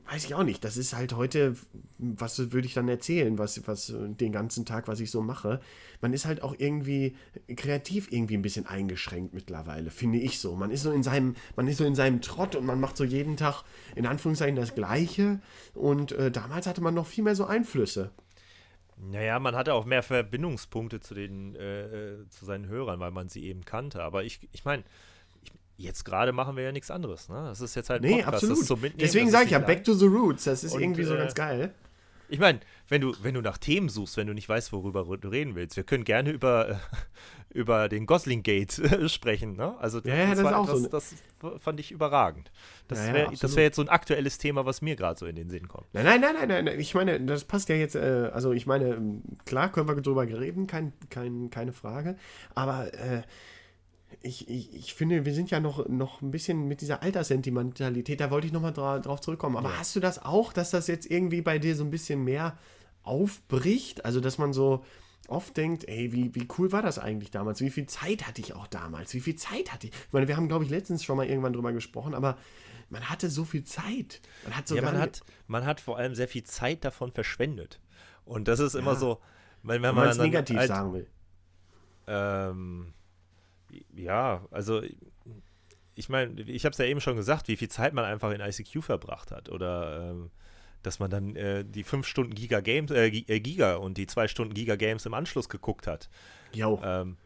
weiß ich auch nicht, das ist halt heute, was würde ich dann erzählen, was, was den ganzen Tag, was ich so mache. Man ist halt auch irgendwie kreativ irgendwie ein bisschen eingeschränkt mittlerweile, finde ich so. Man ist so in seinem, man ist so in seinem Trott und man macht so jeden Tag in Anführungszeichen das Gleiche. Und äh, damals hatte man noch viel mehr so Einflüsse. Naja, man hatte auch mehr Verbindungspunkte zu den, äh, äh, zu seinen Hörern, weil man sie eben kannte. Aber ich, ich meine, jetzt gerade machen wir ja nichts anderes. Ne? Das ist jetzt halt Nee, Podcast, das absolut. ist so Deswegen das sage ich ja, back to the roots. Das ist Und, irgendwie so äh, ganz geil. Ich meine, wenn du, wenn du nach Themen suchst, wenn du nicht weißt, worüber du reden willst, wir können gerne über, über den Gosling Gate äh, sprechen. Ne? Also Ja, ja, das ist war auch etwas, so das fand ich überragend. Das Ja, wäre wär jetzt so ein aktuelles Thema, was mir gerade so in den Sinn kommt. Nein, nein, nein, nein, nein. Ich meine, das passt ja jetzt, äh, also ich meine, klar können wir drüber reden, kein, kein, keine Frage. Aber äh, ich, ich, ich finde, wir sind ja noch, noch ein bisschen mit dieser Alterssentimentalität, da wollte ich nochmal dra drauf zurückkommen. Aber hast du das auch, dass das jetzt irgendwie bei dir so ein bisschen mehr aufbricht? Also, dass man so oft denkt, ey, wie, wie cool war das eigentlich damals? Wie viel Zeit hatte ich auch damals? Wie viel Zeit hatte ich? Ich meine, wir haben, glaube ich, letztens schon mal irgendwann drüber gesprochen, aber man hatte so viel Zeit. Man hat so ja, man hat, man hat vor allem sehr viel Zeit davon verschwendet. Und das ist immer Ja. so, wenn, wenn wenn man es negativ halt, sagen will. Ähm, ja, also ich meine, ich habe es ja eben schon gesagt, wie viel Zeit man einfach in ICQ verbracht hat oder ähm, dass man dann äh, die fünf Stunden Giga Games, äh, äh, Giga und die zwei Stunden Giga Games im Anschluss geguckt hat. Jo. Ähm,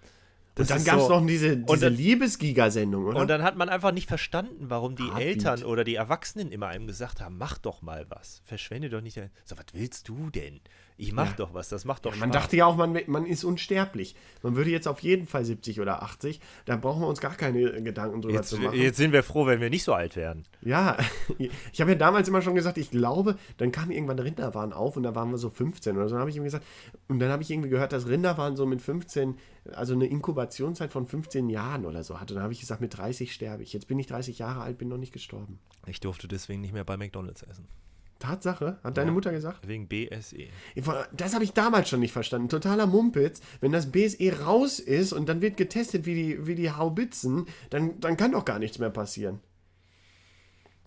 das und dann gab es so- noch diese, diese Liebesgiga-Sendung, oder? Und dann hat man einfach nicht verstanden, warum die Heartbeat. Eltern oder die Erwachsenen immer einem gesagt haben, mach doch mal was. Verschwende doch nicht. So, was willst du denn? Ich mach Ja. doch was, das macht doch Ja, man Spaß. dachte ja auch, man, man ist unsterblich. Man würde jetzt auf jeden Fall 70 oder 80. Da brauchen wir uns gar keine Gedanken drüber jetzt, zu machen. jetzt sind wir froh, wenn wir nicht so alt werden. Ja, ich habe ja damals immer schon gesagt, ich glaube, dann kam irgendwann Rinderwahn auf und da waren wir so 15 oder so. Dann habe ich ihm gesagt, und dann habe ich irgendwie gehört, dass Rinderwahn so mit 15, also eine Inkubationszeit von 15 Jahren oder so hatte. Dann habe ich gesagt, mit 30 sterbe ich. Jetzt bin ich 30 Jahre alt, bin noch nicht gestorben. Ich durfte deswegen nicht mehr bei McDonalds essen. Tatsache, hat deine Mutter gesagt? Wegen BSE. Das habe ich damals schon nicht verstanden. Totaler Mumpitz. Wenn das BSE raus ist und dann wird getestet wie die, wie die Haubitzen, dann, dann kann doch gar nichts mehr passieren.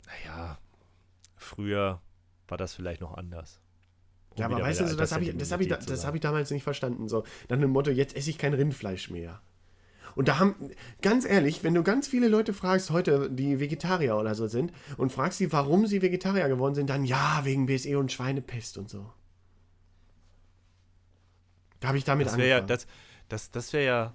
Naja, früher war das vielleicht noch anders. Ja, aber weißt du, das habe ich, das hab ich, das sein. hab ich damals nicht verstanden. So, dann dem Motto, jetzt esse ich kein Rindfleisch mehr. Und da haben, ganz ehrlich, wenn du ganz viele Leute fragst, heute, die Vegetarier oder so sind, und fragst sie, warum sie Vegetarier geworden sind, dann ja, wegen BSE und Schweinepest und so. Da habe ich damit Das wäre ja, angefangen. das, das, das wäre ja,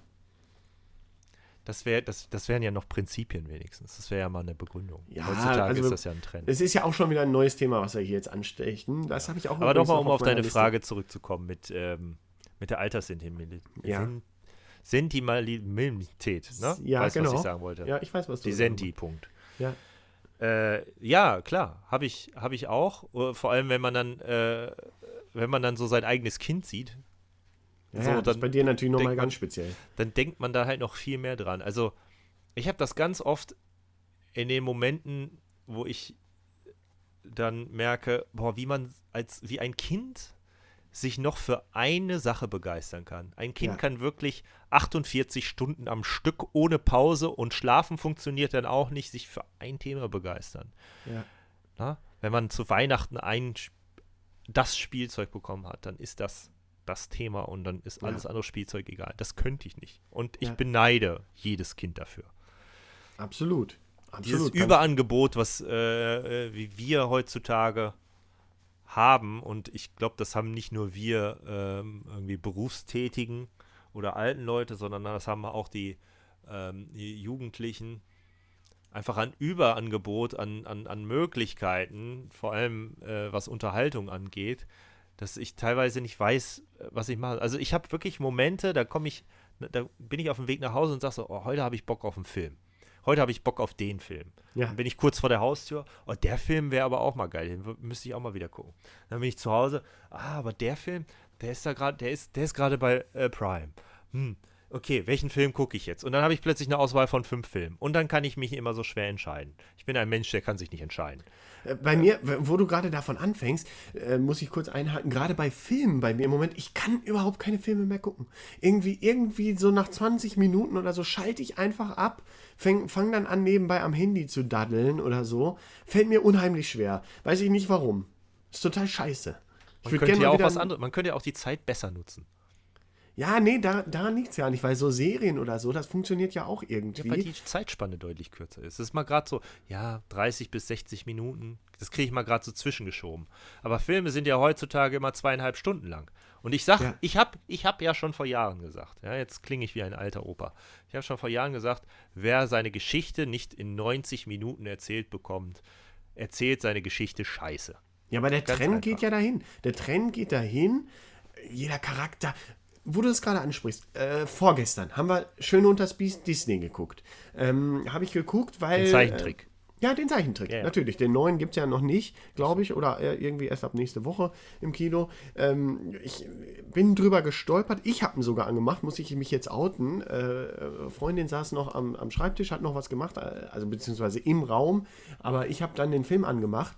das wäre, das, das wären ja noch Prinzipien wenigstens. Das wäre ja mal eine Begründung. Ja, Heutzutage also ist das ja ein Trend. Es ist ja auch schon wieder ein neues Thema, was wir hier jetzt anstechen. Das habe ich auch Aber nochmal, noch um auf meiner deine Liste. Frage zurückzukommen mit, ähm, mit der Alterssentimilität. Ja. Sentimentalität, ne? Ja, weißt, genau. was ich sagen wollte? Ja, ich weiß, was du Die Senti, Punkt. Ja. Äh, ja, klar, habe ich, hab ich auch. Äh, Vor allem, wenn man dann, äh, wenn man dann so sein eigenes Kind sieht, Ja, So, ja, das dann ist bei dir natürlich nochmal ganz speziell. dann denkt man da halt noch viel mehr dran. Also, ich habe das ganz oft in den Momenten, wo ich dann merke, boah, wie man als wie ein Kind sich noch für eine Sache begeistern kann. Ein Kind Ja. kann wirklich 48 Stunden am Stück ohne Pause und schlafen funktioniert dann auch nicht, sich für ein Thema begeistern. Ja. Na? Wenn man zu Weihnachten ein das Spielzeug bekommen hat, dann ist das das Thema und dann ist Ja. alles andere Spielzeug egal. Das könnte ich nicht. Und ich Ja. beneide jedes Kind dafür. Absolut. Dieses Absolut. Kann- Überangebot, was äh, äh, wie wir heutzutage haben, und ich glaube, das haben nicht nur wir ähm, irgendwie Berufstätigen oder alten Leute, sondern das haben auch die, ähm, die Jugendlichen einfach ein Überangebot an, an, an Möglichkeiten, vor allem äh, was Unterhaltung angeht, dass ich teilweise nicht weiß, äh, was ich mache. Also ich habe wirklich Momente, da komme ich, da bin ich auf dem Weg nach Hause und sage so, oh, heute habe ich Bock auf einen Film. Heute habe ich Bock auf den Film. Ja. Dann bin ich kurz vor der Haustür. Oh, der Film wäre aber auch mal geil. Den müsste ich auch mal wieder gucken. Dann bin ich zu Hause. Ah, aber der Film, der ist da gerade, der ist, der ist gerade bei äh, Prime. Hm. Okay, welchen Film gucke ich jetzt? Und dann habe ich plötzlich eine Auswahl von fünf Filmen. Und dann kann ich mich immer so schwer entscheiden. Ich bin ein Mensch, der kann sich nicht entscheiden. Äh, Bei mir, wo du gerade davon anfängst, äh, muss ich kurz einhaken, gerade bei Filmen bei mir im Moment, ich kann überhaupt keine Filme mehr gucken. Irgendwie, irgendwie so nach 20 Minuten oder so schalte ich einfach ab, fang, fang dann an, nebenbei am Handy zu daddeln oder so. Fällt mir unheimlich schwer. Weiß ich nicht warum. Ist total scheiße. Ich Man könnte ja auch was anderes, man könnte ja auch die Zeit besser nutzen. Ja, nee, da, daran liegt es ja nicht, weil so Serien oder so, das funktioniert ja auch Ja, irgendwie. weil die Zeitspanne deutlich kürzer ist. Das ist mal gerade so, ja, 30 bis 60 Minuten. Das kriege ich mal gerade so zwischengeschoben. Aber Filme sind ja heutzutage immer zweieinhalb Stunden lang. Und ich sag, Ja. ich habe ich hab ja schon vor Jahren gesagt, ja, jetzt klinge ich wie ein alter Opa. Ich habe schon vor Jahren gesagt, wer seine Geschichte nicht in 90 Minuten erzählt bekommt, erzählt seine Geschichte scheiße. Ja, aber der Ganz Trend einfach. geht ja dahin. Der Trend geht dahin. Jeder Charakter. Wo du das gerade ansprichst, äh, vorgestern haben wir schön unters Biest Disney geguckt. Ähm, Habe ich geguckt, weil. Den Zeichentrick. Äh, ja, den Zeichentrick, ja. natürlich. Den neuen gibt es ja noch nicht, glaube ich, oder äh, irgendwie erst ab nächste Woche im Kino. Ähm, ich bin drüber gestolpert. Ich habe ihn sogar angemacht, muss ich mich jetzt outen. Äh, Freundin saß noch am, am Schreibtisch, hat noch was gemacht, äh, also beziehungsweise im Raum, aber ich habe dann den Film angemacht.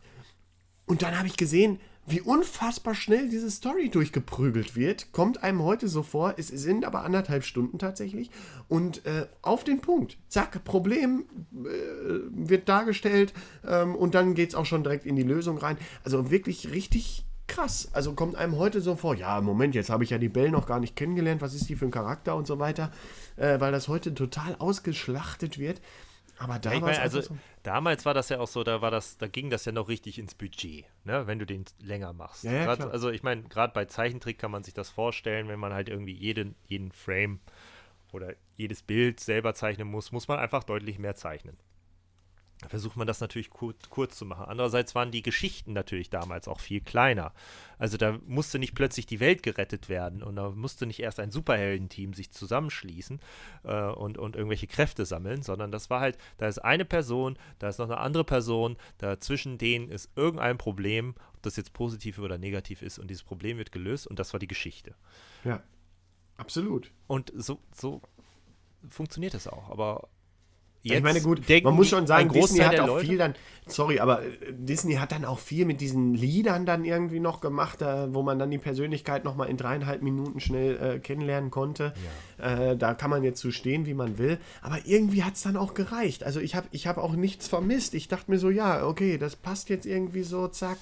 Und dann habe ich gesehen, wie unfassbar schnell diese Story durchgeprügelt wird, kommt einem heute so vor. Es sind aber anderthalb Stunden tatsächlich. Und äh, auf den Punkt. Zack, Problem äh, wird dargestellt ähm, und dann geht es auch schon direkt in die Lösung rein. Also wirklich richtig krass. Also kommt einem heute so vor, ja, Moment, jetzt habe ich ja die Belle noch gar nicht kennengelernt, was ist die für ein Charakter und so weiter, äh, weil das heute total ausgeschlachtet wird. Aber damals, ich meine, also so, damals war das ja auch so, da war das, da ging das ja noch richtig ins Budget, ne, wenn du den länger machst. Ja, ja, grad, also ich meine, gerade bei Zeichentrick kann man sich das vorstellen, wenn man halt irgendwie jeden, jeden Frame oder jedes Bild selber zeichnen muss, muss man einfach deutlich mehr zeichnen. Versucht man das natürlich kur kurz zu machen. Andererseits waren die Geschichten natürlich damals auch viel kleiner. Also da musste nicht plötzlich die Welt gerettet werden und da musste nicht erst ein Superheldenteam sich zusammenschließen äh, und, und irgendwelche Kräfte sammeln, sondern das war halt, da ist eine Person, da ist noch eine andere Person, da zwischen denen ist irgendein Problem, ob das jetzt positiv oder negativ ist und dieses Problem wird gelöst und das war die Geschichte. ja, absolut. Und so, so funktioniert es auch, aber ich meine, gut, man muss schon sagen, Disney hat auch Leute- viel dann, sorry, aber äh, Disney hat dann auch viel mit diesen Liedern dann irgendwie noch gemacht, da, wo man dann die Persönlichkeit nochmal in dreieinhalb Minuten schnell äh, kennenlernen konnte. Äh, da kann man jetzt so stehen, wie man will. Aber irgendwie hat es dann auch gereicht. Also ich habe ich hab auch nichts vermisst. Ich dachte mir so, ja, okay, das passt jetzt irgendwie so, zack.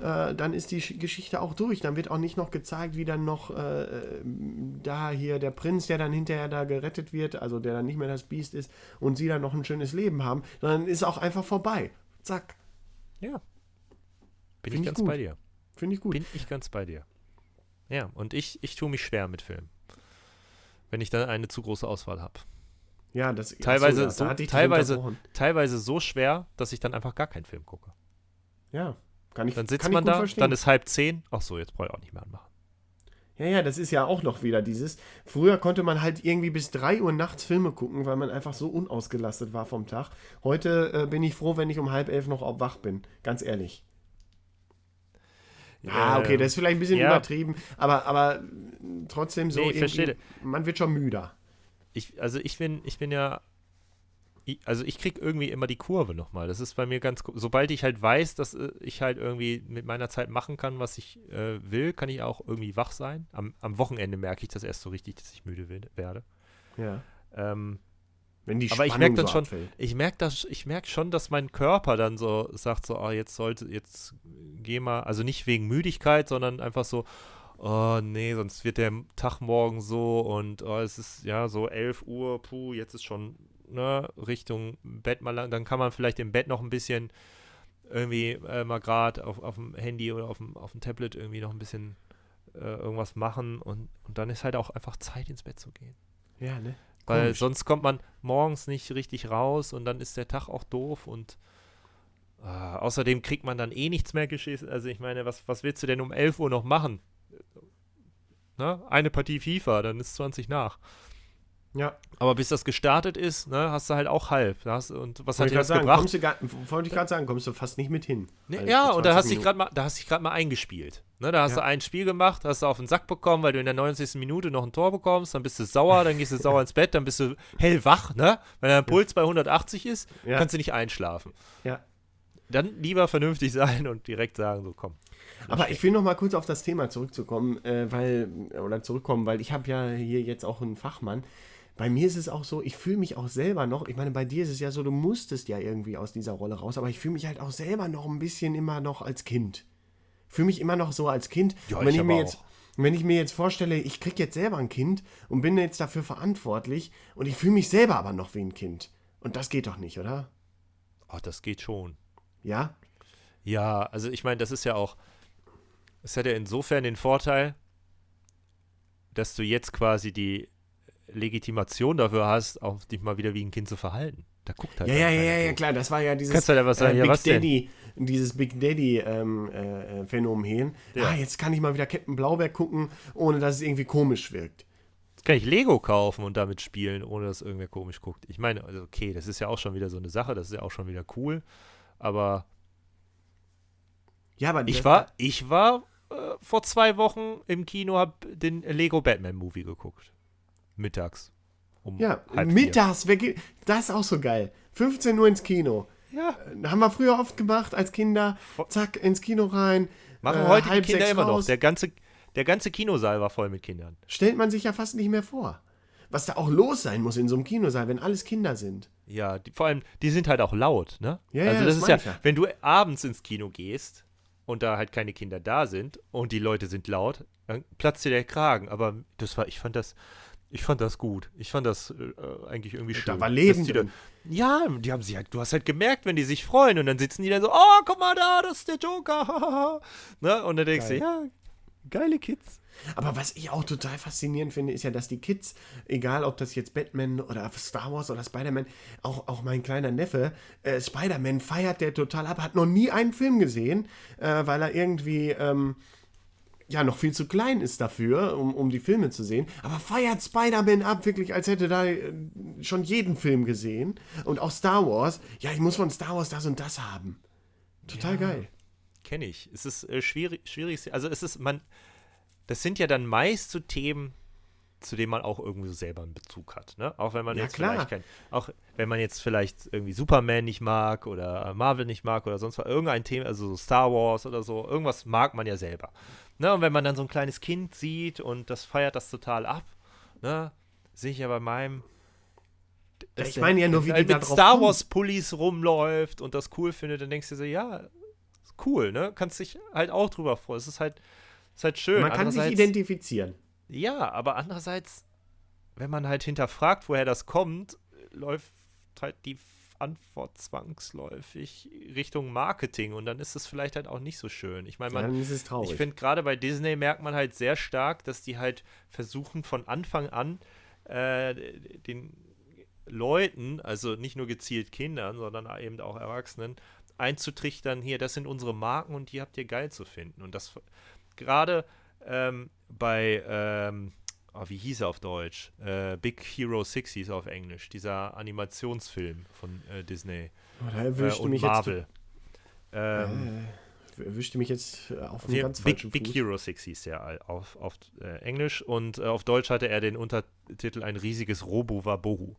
Äh, dann ist die Sch- Geschichte auch durch. Dann wird auch nicht noch gezeigt, wie dann noch äh, da hier der Prinz, der dann hinterher da gerettet wird, also der dann nicht mehr das Biest ist und sie dann noch ein schönes Leben haben, sondern ist auch einfach vorbei. Zack. Ja. Bin Find ich ganz gut. bei dir. Finde ich gut. Bin ich ganz bei dir. Ja, und ich, ich tue mich schwer mit Filmen. Wenn ich dann eine zu große Auswahl habe. ja, das Teilweise, so, da hatte ich dich teilweise, teilweise so schwer, dass ich dann einfach gar keinen Film gucke. Ja, kann ich Dann sitzt kann man da, verstehen. dann ist halb zehn. Ach so, jetzt brauche ich auch nicht mehr anmachen. Ja, ja, das ist ja auch noch wieder dieses. Früher konnte man halt irgendwie bis 3 Uhr nachts Filme gucken, weil man einfach so unausgelastet war vom Tag. Heute äh, bin ich froh, wenn ich um halb elf noch wach bin. Ganz ehrlich. Ah, okay, Ähm, das ist vielleicht ein bisschen ja. übertrieben, aber, aber trotzdem so. Nee, ich irgendwie- verstehe. Man wird schon müder. Ich, also ich bin, ich bin ja, ich, also ich krieg irgendwie immer die Kurve nochmal. Das ist bei mir ganz, sobald ich halt weiß, dass äh, ich halt irgendwie mit meiner Zeit machen kann, was ich äh, will, kann ich auch irgendwie wach sein. Am, am Wochenende merke ich das erst so richtig, dass ich müde will, werde. Ja. Ähm, Wenn die Aber ich Spannung merke dann so schon, abfällt. ich merke das, ich merke schon, dass mein Körper dann so sagt, so, ah, jetzt sollte, jetzt geh mal, also nicht wegen Müdigkeit, sondern einfach so, oh nee, sonst wird der Tag morgen so und oh, es ist ja so 11 Uhr, puh, jetzt ist schon ne, Richtung Bett mal lang, dann kann man vielleicht im Bett noch ein bisschen irgendwie äh, mal gerade auf, auf dem Handy oder auf dem, auf dem Tablet irgendwie noch ein bisschen äh, irgendwas machen und, und dann ist halt auch einfach Zeit ins Bett zu gehen. Ja, ne? Weil Komisch. sonst kommt man morgens nicht richtig raus und dann ist der Tag auch doof und äh, außerdem kriegt man dann eh nichts mehr geschissen. Also ich meine, was, was willst du denn um 11 Uhr noch machen? Ne? Eine Partie FIFA, dann ist 20 nach. Ja, Aber bis das gestartet ist, ne, hast du halt auch halb. Da hast, und was hat wollte ich dir das sagen, gebracht? du gar, wollte ich gerade sagen, kommst du fast nicht mit hin. Ne, Also ja, und da 20 hast dich mal, da hast dich gerade mal eingespielt. Ne, da hast Ja. du ein Spiel gemacht, hast du auf den Sack bekommen, weil du in der 90. Minute noch ein Tor bekommst, dann bist du sauer, dann gehst du sauer ins Bett, dann bist du hellwach, ne? Wenn dein Puls bei 180 ist, Ja. kannst du nicht einschlafen. Ja. Dann lieber vernünftig sein und direkt sagen, so komm. Aber ich will noch mal kurz auf das Thema zurückzukommen, äh, weil, oder zurückkommen, weil ich habe ja hier jetzt auch einen Fachmann. Bei mir ist es auch so, ich fühle mich auch selber noch, ich meine, bei dir ist es ja so, du musstest ja irgendwie aus dieser Rolle raus, aber ich fühle mich halt auch selber noch ein bisschen immer noch als Kind. Fühle mich immer noch so als Kind. Ja, wenn ich ich, mir jetzt, wenn ich mir jetzt vorstelle, ich kriege jetzt selber ein Kind und bin jetzt dafür verantwortlich und ich fühle mich selber aber noch wie ein Kind. Und das geht doch nicht, oder? Oh, das geht schon. Ja? Ja, also ich meine, das ist ja auch, es hat ja insofern den Vorteil, dass du jetzt quasi die Legitimation dafür hast, auch dich mal wieder wie ein Kind zu verhalten. Da guckt halt Ja, ja, ja, ja, klar, das war ja dieses Kannst da was sagen? äh, Ja, Big was denn? Daddy, dieses Big Daddy ähm, äh, Phänomen. Ja. Ah, jetzt kann ich mal wieder Captain Blaubeer gucken, ohne dass es irgendwie komisch wirkt. Jetzt kann ich Lego kaufen und damit spielen, ohne dass irgendwer komisch guckt. Ich meine, also okay, das ist ja auch schon wieder so eine Sache, das ist ja auch schon wieder cool, aber Ja, aber ich war, ich war äh, vor zwei Wochen im Kino, hab den Lego Batman Movie geguckt. Mittags. Um Ja, mittags, wer geht, das ist auch so geil. 15 Uhr ins Kino. Ja. Äh, Haben wir früher oft gemacht als Kinder. Zack, ins Kino rein. Machen äh, heute die halb Kinder immer noch. raus. Der ganze, der ganze Kinosaal war voll mit Kindern. Stellt man sich ja fast nicht mehr vor. Was da auch los sein muss in so einem Kinosaal, wenn alles Kinder sind. Ja, die, vor allem, die sind halt auch laut, ne? Ja, ja, also das das ist ja, ja. wenn du abends ins Kino gehst und da halt keine Kinder da sind und die Leute sind laut, dann platzt dir der Kragen. Aber das war, ich fand das, ich fand das gut. Ich fand das äh, eigentlich irgendwie schön. Da war Leben die drin. Da, ja, die haben sich halt, du hast halt gemerkt, wenn die sich freuen und dann sitzen die dann so, oh, guck mal da, das ist der Joker. ne? Und dann denkst Geil. du, ja, geile Kids. Aber was ich auch total faszinierend finde, ist ja, dass die Kids, egal ob das jetzt Batman oder Star Wars oder Spider-Man, auch, auch mein kleiner Neffe, äh, Spider-Man feiert der total ab, hat noch nie einen Film gesehen, äh, weil er irgendwie ähm, ja noch viel zu klein ist dafür, um, um die Filme zu sehen. Aber feiert Spider-Man ab, wirklich, als hätte da äh, schon jeden Film gesehen. Und auch Star Wars, ja, ich muss von Star Wars das und das haben. Total geil. Kenne ich. Es ist äh, schwierig, schwierig. Also es ist, man, das sind ja dann meist so Themen, zu denen man auch irgendwie so selber einen Bezug hat. Ne? Auch wenn man Ja, jetzt klar. vielleicht kein, auch wenn man jetzt vielleicht irgendwie Superman nicht mag oder Marvel nicht mag oder sonst was, irgendein Thema, also so Star Wars oder so, irgendwas mag man ja selber. Ne? Und wenn man dann so ein kleines Kind sieht und das feiert das total ab, ne? sehe ich ja bei meinem ich meine ja nur, wie die da mit Star. Wars Pullis rumläuft und das cool findet, dann denkst du dir so, ja, cool, ne? Kannst dich halt auch drüber freuen. Es ist halt, ist halt schön. Man kann sich identifizieren. Ja, aber andererseits, wenn man halt hinterfragt, woher das kommt, läuft halt die Antwort zwangsläufig Richtung Marketing und dann ist es vielleicht halt auch nicht so schön. Ich meine, man, Dann ist es traurig. ich finde, gerade bei Disney merkt man halt sehr stark, dass die halt versuchen von Anfang an äh, den Leuten, also nicht nur gezielt Kindern, sondern eben auch Erwachsenen, einzutrichtern, hier, das sind unsere Marken und die habt ihr geil zu finden. Und das gerade ähm, bei, ähm, oh, wie hieß er auf Deutsch? Äh, Big Hero 6 hieß er auf Englisch, dieser Animationsfilm von äh, Disney Oh, da äh, erwischte und mich Marvel. Ähm, jetzt, äh, erwischte mich jetzt äh, auf jeden- ganz Big, falschen Big Fuß. Hero 6 hieß der auf, auf äh, Englisch und äh, auf Deutsch hatte er den Untertitel Ein riesiges Robo-Wabohu.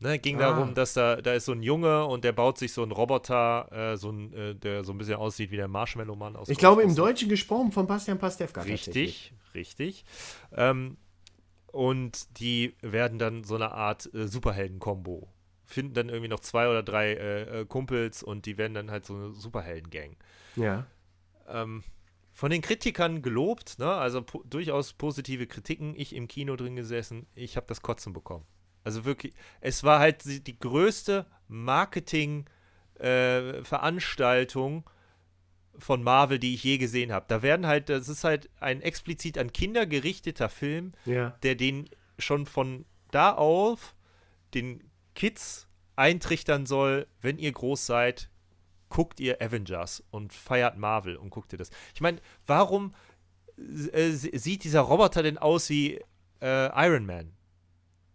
Ne, ging Ah. darum, dass da, da ist so ein Junge und der baut sich so einen Roboter, äh, so ein, äh, der so ein bisschen aussieht wie der Marshmallow-Mann aus Ich glaube, im. Deutschen gesprochen von Bastian Pastewka. Richtig, richtig. Ähm, und die werden dann so eine Art äh, Superhelden-Kombo. Finden dann irgendwie noch zwei oder drei äh, äh, Kumpels und die werden dann halt so eine Superhelden-Gang. Ja. Ähm, von den Kritikern gelobt, ne? also po durchaus positive Kritiken. Ich im Kino drin gesessen, ich habe das Kotzen bekommen. Also wirklich, es war halt die, die größte Marketing-Veranstaltung von Marvel, die ich je gesehen habe. Da werden halt, das ist halt ein explizit an Kinder gerichteter Film, Ja. der den schon von da auf den Kids eintrichtern soll, wenn ihr groß seid, guckt ihr Avengers und feiert Marvel und guckt ihr das. Ich meine, warum äh, sieht dieser Roboter denn aus wie äh, Iron Man?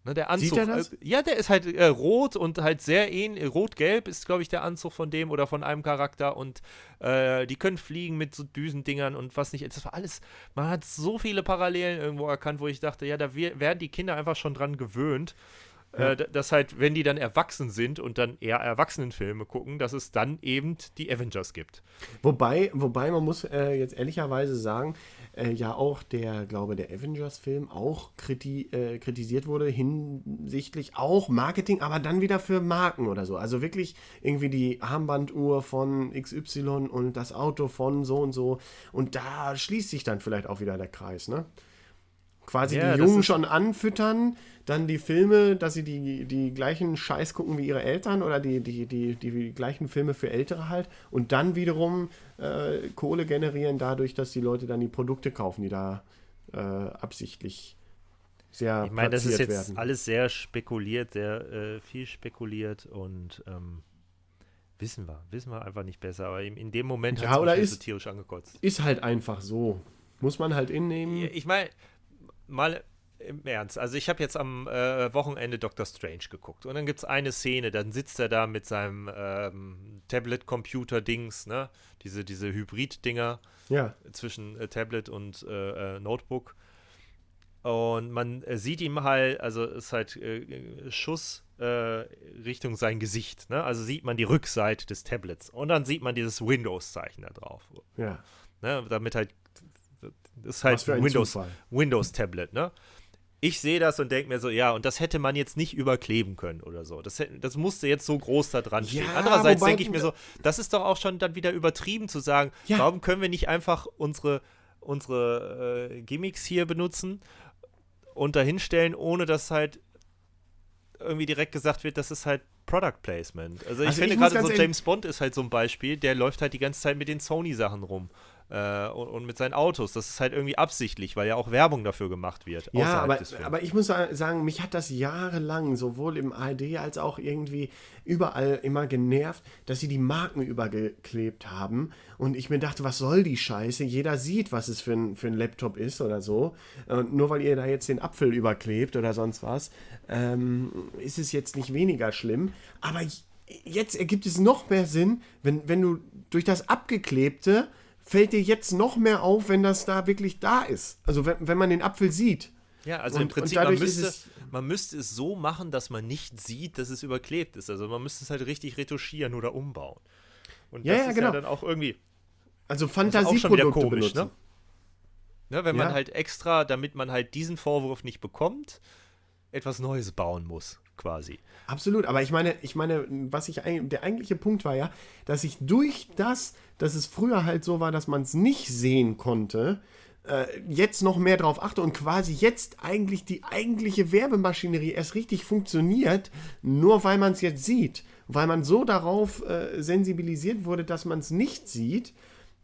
Ne, der Anzug. Sieht er das? Äh, ja, der ist halt äh, rot und halt sehr ähnlich. Rot-gelb ist, glaube ich, der Anzug von dem oder von einem Charakter und äh, die können fliegen mit so Düsendingern und was nicht. Das war alles. Man hat so viele Parallelen irgendwo erkannt, wo ich dachte, ja, da werden die Kinder einfach schon dran gewöhnt. Ja. Äh, d- dass halt, wenn die dann erwachsen sind und dann eher Erwachsenenfilme gucken, dass es dann eben die Avengers gibt. Wobei, wobei man muss äh, jetzt ehrlicherweise sagen, äh, ja auch der, glaube der Avengers-Film auch kriti äh, kritisiert wurde hinsichtlich auch Marketing, aber dann wieder für Marken oder so. Also wirklich irgendwie die Armbanduhr von XY und das Auto von so und so. Und da schließt sich dann vielleicht auch wieder der Kreis, ne? Quasi Ja, die Jungen schon anfüttern, dann die Filme, dass sie die, die gleichen Scheiß gucken wie ihre Eltern oder die, die, die, die gleichen Filme für Ältere halt und dann wiederum äh, Kohle generieren dadurch, dass die Leute dann die Produkte kaufen, die da äh, absichtlich sehr Ich meine, das ist jetzt werden. alles sehr spekuliert, sehr äh, viel spekuliert und ähm, wissen wir, wissen wir einfach nicht besser. Aber in, dem Moment Ja, oder mich ist- so tierisch angekotzt. Ist halt einfach so. Muss man halt innehmen. Ich meine, mal im Ernst. Also ich habe jetzt am äh, Wochenende Doctor Strange geguckt und dann gibt es eine Szene, dann sitzt er da mit seinem ähm, Tablet-Computer-Dings, ne? Diese, diese Hybrid-Dinger Ja. zwischen äh, Tablet und äh, äh, Notebook. Und man äh, sieht ihm halt, also ist halt äh, Schuss Richtung sein Gesicht. Ne? Also sieht man die Rückseite des Tablets. Und dann sieht man dieses Windows-Zeichen da drauf. Ja. Ne? Damit halt, das ist halt ein Windows. Windows Tablet, ne? Ich sehe das und denke mir so, ja, und das hätte man jetzt nicht überkleben können oder so. Das, das musste jetzt so groß da dran stehen. Ja, Andererseits denke ich mir so, das ist doch auch schon dann wieder übertrieben zu sagen, Ja. warum können wir nicht einfach unsere, unsere äh, Gimmicks hier benutzen und dahinstellen, ohne dass halt irgendwie direkt gesagt wird, das ist halt Product Placement. Also ich Also finde gerade so James Bond ist halt so ein Beispiel, der läuft halt die ganze Zeit mit den Sony-Sachen rum. Äh, und, und mit seinen Autos. Das ist halt irgendwie absichtlich, weil ja auch Werbung dafür gemacht wird. Ja, außerhalb aber, aber ich muss sa- sagen, mich hat das jahrelang sowohl im ARD als auch irgendwie überall immer genervt, dass sie die Marken übergeklebt haben. Und ich mir dachte, was soll die Scheiße? Jeder sieht, was es für ein, für ein Laptop ist oder so. Und nur weil ihr da jetzt den Apfel überklebt oder sonst was, ähm, ist es jetzt nicht weniger schlimm. Aber jetzt ergibt es noch mehr Sinn, wenn, wenn du durch das Abgeklebte fällt dir jetzt noch mehr auf, wenn das da wirklich da ist. Also wenn, wenn man den Apfel sieht. Ja, also Und- im Prinzip, man müsste, es- man müsste es so machen, dass man nicht sieht, dass es überklebt ist. Also man müsste es halt richtig retuschieren oder umbauen. Und Ja, das ja, ist genau. ja dann auch irgendwie Also Fantasieprodukte komisch, benutzen. ne? ne? Wenn man Ja. halt extra, damit man halt diesen Vorwurf nicht bekommt, etwas Neues bauen muss, quasi. Absolut, aber ich meine, ich meine, was ich der eigentliche Punkt war ja, dass ich durch das, dass es früher halt so war, dass man es nicht sehen konnte, äh, jetzt noch mehr drauf achte und quasi jetzt eigentlich die eigentliche Werbemaschinerie erst richtig funktioniert, nur weil man es jetzt sieht, weil man so darauf äh, sensibilisiert wurde, dass man es nicht sieht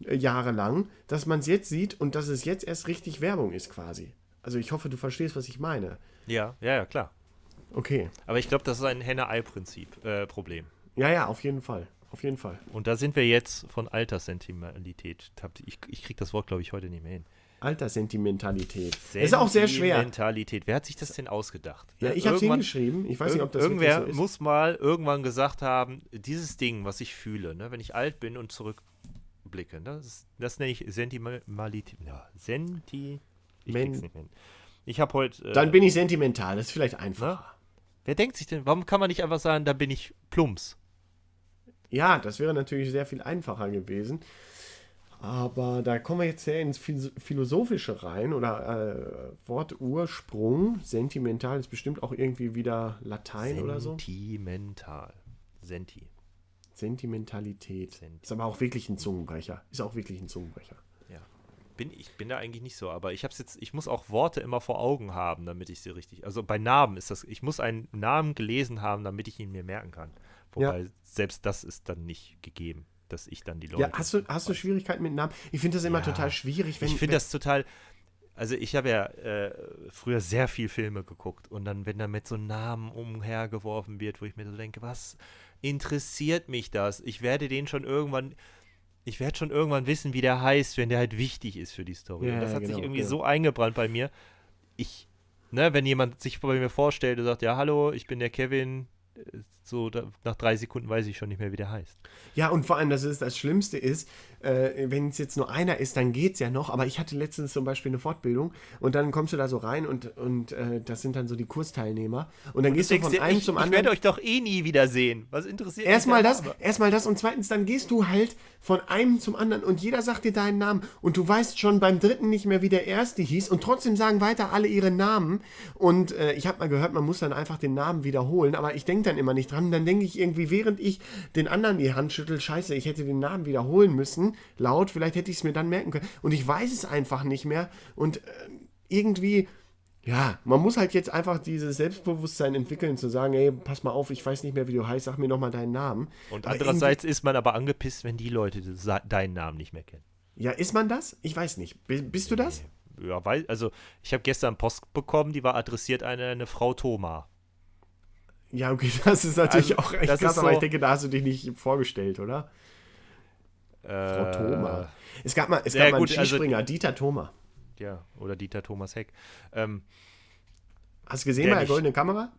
äh, jahrelang, dass man es jetzt sieht und dass es jetzt erst richtig Werbung ist quasi. Also ich hoffe, du verstehst, was ich meine. Ja, ja, ja, klar. Okay. Aber ich glaube, das ist ein Henne-Ei-Prinzip, äh, Problem. Ja, ja, auf jeden Fall. Auf jeden Fall. Und da sind wir jetzt von Alterssentimentalität. Ich, ich kriege das Wort, glaube ich, heute nicht mehr hin. Alterssentimentalität. Ist auch sehr schwer. Sentimentalität. Wer hat sich das denn ausgedacht? Ja, Ne, ich habe es hingeschrieben. Ich weiß nicht, ob das Irgendwer so ist. muss mal irgendwann gesagt haben, dieses Ding, was ich fühle, ne, wenn ich alt bin und zurückblicke, ne, das, das nenne ich Sentimentalität. Ja, Senti. Ich Men- krieg's nicht mehr hin. Ich habe heute. Äh, Dann bin ich sentimental. Das ist vielleicht einfacher. Wer denkt sich denn, warum kann man nicht einfach sagen, da bin ich plumps? Ja, das wäre natürlich sehr viel einfacher gewesen. Aber da kommen wir jetzt sehr ins Phil- Philosophische rein oder äh, Wortursprung. Sentimental ist bestimmt auch irgendwie wieder Latein oder so. Sentimental. Senti. Sentimentalität. Senti. Ist aber auch wirklich ein Zungenbrecher. Ist auch wirklich ein Zungenbrecher. Ja. Bin, ich bin da eigentlich nicht so, aber ich hab's jetzt, ich muss auch Worte immer vor Augen haben, damit ich sie richtig. Also bei Namen ist das, ich muss einen Namen gelesen haben, damit ich ihn mir merken kann. Wobei selbst das ist dann nicht gegeben, dass ich dann die Leute. Ja, hast du, hast du Schwierigkeiten mit Namen? Ich finde das immer Ja. total schwierig, wenn ich finde das total. Also ich habe ja äh, früher sehr viel Filme geguckt und dann, wenn da mit so Namen umhergeworfen wird, wo ich mir so denke, was interessiert mich das? Ich werde den schon irgendwann, ich werde schon irgendwann wissen, wie der heißt, wenn der halt wichtig ist für die Story. Ja, und das ja, hat sich genau, irgendwie genau. so eingebrannt bei mir. Ich, ne, wenn jemand sich bei mir vorstellt und sagt, ja, hallo, ich bin der Kevin, äh, so da, nach drei Sekunden weiß ich schon nicht mehr, wie der heißt. Ja, und vor allem, das ist das Schlimmste ist, äh, wenn es jetzt nur einer ist, dann geht's ja noch. Aber ich hatte letztens zum Beispiel eine Fortbildung und dann kommst du da so rein und, und äh, das sind dann so die Kursteilnehmer. Und dann gehst du von dir, einem ich, zum ich anderen. werde euch doch eh nie wiedersehen. Was interessiert Erstmal das, erstmal das und zweitens, dann gehst du halt von einem zum anderen und jeder sagt dir deinen Namen und du weißt schon beim dritten nicht mehr, wie der erste hieß und trotzdem sagen weiter alle ihre Namen und äh, ich habe mal gehört, man muss dann einfach den Namen wiederholen, aber ich denke dann immer nicht dran, dann denke ich irgendwie, während ich den anderen die Hand schüttel, scheiße, ich hätte den Namen wiederholen müssen, laut, vielleicht hätte ich es mir dann merken können und ich weiß es einfach nicht mehr und äh, irgendwie ja, man muss halt jetzt einfach dieses Selbstbewusstsein entwickeln, zu sagen, ey, pass mal auf, ich weiß nicht mehr, wie du heißt, sag mir nochmal deinen Namen. Und Aber andererseits ist man aber angepisst, wenn die Leute deinen Namen nicht mehr kennen. Ja, ist man das? Ich weiß nicht. Bist du das? Ja, weil, also ich habe gestern Post bekommen, die war adressiert an eine Frau Thoma. Ja, okay, das ist natürlich Also, auch echt krass, ist aber so- ich denke, da hast du dich nicht vorgestellt, oder? Frau Äh, Thoma. Es gab mal, es ja, gab mal gut, einen also- Skispringer, Dieter Thoma. Ja, oder Dieter Thomas Heck. Ähm, Hast du gesehen bei der goldenen Kamera?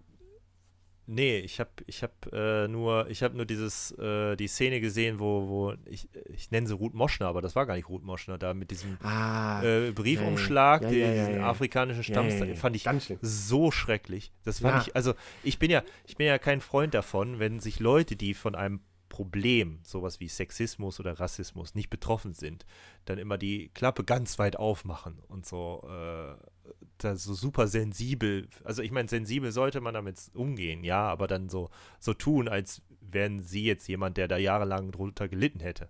Nee, ich habe ich hab, äh, nur, ich hab nur dieses, äh, die Szene gesehen, wo, wo ich, ich nenne sie Ruth Moschner, aber das war gar nicht Ruth Moschner, da mit diesem Ah, äh, Briefumschlag, ja, den- ja, ja, diesen ja. afrikanischen Stamms, fand ich so schrecklich. Das fand ich, also ich bin ja, ich bin ja kein Freund davon, wenn sich Leute, die von einem Problem, sowas wie Sexismus oder Rassismus, nicht betroffen sind, dann immer die Klappe ganz weit aufmachen und so, äh, da so super sensibel, also ich meine, sensibel sollte man damit umgehen, ja, aber dann so, so tun, als wären sie jetzt jemand, der da jahrelang drunter gelitten hätte.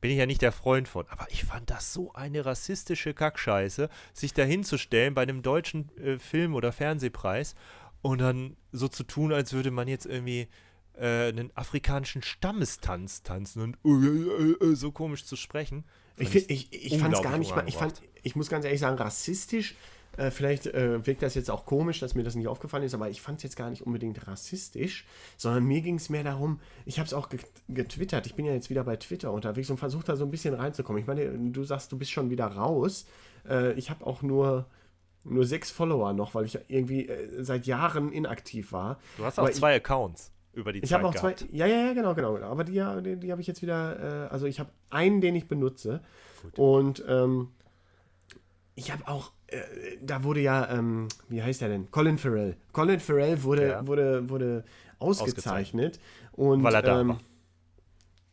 Bin ich ja nicht der Freund von. Aber ich fand das so eine rassistische Kackscheiße, sich da hinzustellen bei einem deutschen äh, Film- oder Fernsehpreis und dann so zu tun, als würde man jetzt irgendwie äh, einen afrikanischen Stammestanz tanzen und uh, uh, uh, so komisch zu sprechen. Ich, find, ich, ich fand es gar nicht mal, ich, fand, ich muss ganz ehrlich sagen, rassistisch. Äh, vielleicht äh, wirkt das jetzt auch komisch, dass mir das nicht aufgefallen ist, aber ich fand es jetzt gar nicht unbedingt rassistisch, sondern mir ging es mehr darum, ich habe es auch getwittert, ich bin ja jetzt wieder bei Twitter unterwegs und versuche da so ein bisschen reinzukommen. Ich meine, du sagst, du bist schon wieder raus. Äh, ich habe auch nur nur sechs Follower noch, weil ich irgendwie äh, seit Jahren inaktiv war. Du hast auch Aber zwei ich, Accounts über die ich Zeit habe auch gehabt. zwei. Ja, ja, ja, genau, genau. Aber die, die, die habe ich jetzt wieder. Äh, also ich habe einen, den ich benutze. Gut. Und ähm, ich habe auch. Äh, da wurde ja, ähm, wie heißt der denn? Colin Farrell. Colin Farrell wurde, ja. wurde, wurde ausgezeichnet. ausgezeichnet. Und, weil er da ähm, war.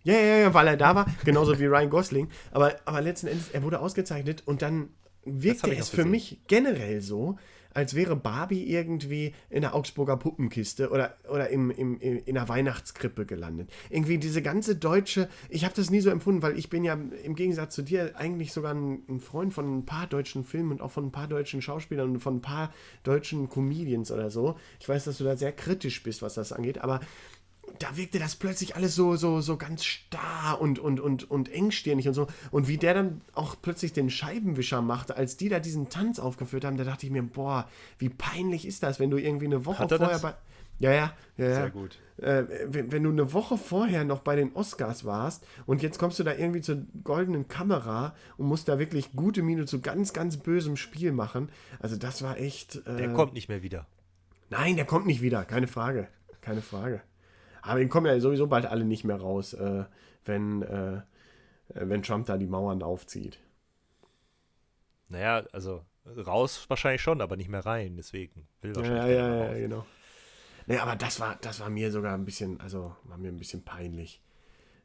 Ja, ja, ja, weil er da war, genauso wie Ryan Gosling. Aber, aber letzten Endes, er wurde ausgezeichnet und dann wirkte es für mich generell so, als wäre Barbie irgendwie in der Augsburger Puppenkiste oder, oder im, im, in der Weihnachtskrippe gelandet. Irgendwie diese ganze deutsche, ich habe das nie so empfunden, weil ich bin ja im Gegensatz zu dir eigentlich sogar ein, ein, Freund von ein paar deutschen Filmen und auch von ein paar deutschen Schauspielern und von ein paar deutschen Comedians oder so. Ich weiß, dass du da sehr kritisch bist, was das angeht, aber da wirkte das plötzlich alles so, so, so ganz starr und, und, und, und engstirnig und so. Und wie der dann auch plötzlich den Scheibenwischer machte, als die da diesen Tanz aufgeführt haben, da dachte ich mir, boah, wie peinlich ist das, wenn du irgendwie eine Woche vorher das? bei. Ja, ja, ja, ja. Sehr gut. Äh, wenn, wenn, du eine Woche vorher noch bei den Oscars warst und jetzt kommst du da irgendwie zur goldenen Kamera und musst da wirklich gute Miene zu ganz, ganz bösem Spiel machen. Also das war echt. Äh, der kommt nicht mehr wieder. Nein, der kommt nicht wieder, keine Frage. Keine Frage. Aber die kommen ja sowieso bald alle nicht mehr raus, äh, wenn, äh, wenn Trump da die Mauern aufzieht. Naja, also raus wahrscheinlich schon, aber nicht mehr rein, deswegen. Will wahrscheinlich ja, ja, ja, ja, genau. Nee, aber das war, das war mir sogar ein bisschen, also war mir ein bisschen peinlich.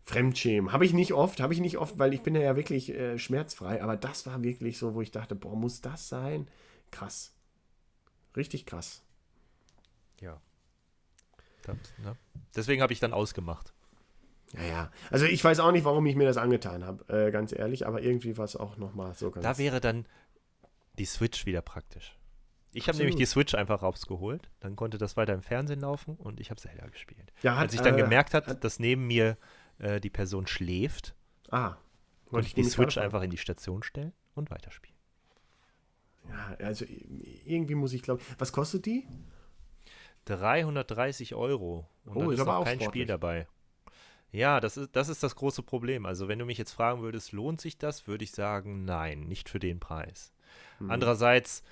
Fremdschämen. Habe ich nicht oft, habe ich nicht oft, weil ich bin ja wirklich äh, schmerzfrei, aber das war wirklich so, wo ich dachte, boah, muss das sein? Krass. Richtig krass. Ja. Das, ne? Deswegen habe ich dann ausgemacht. Ja, ja. Also ich weiß auch nicht, warum ich mir das angetan habe, äh, ganz ehrlich, aber irgendwie war es auch nochmal so ganz. Da wäre dann die Switch wieder praktisch. Ich habe nämlich die Switch einfach rausgeholt, dann konnte das weiter im Fernsehen laufen und ich habe Zelda gespielt. Ja, hat, Als ich dann äh, gemerkt habe, dass neben mir äh, die Person schläft, ah, konnte ich die Switch einfach in die Station stellen und weiterspielen. Ja, also irgendwie muss ich glaube, was kostet die? 330 Euro. Und oh, dann ist, ist noch kein sportlich. Spiel dabei. Ja, das ist, das ist das große Problem. Also, wenn du mich jetzt fragen würdest, lohnt sich das, würde ich sagen, nein, nicht für den Preis. Hm. Andererseits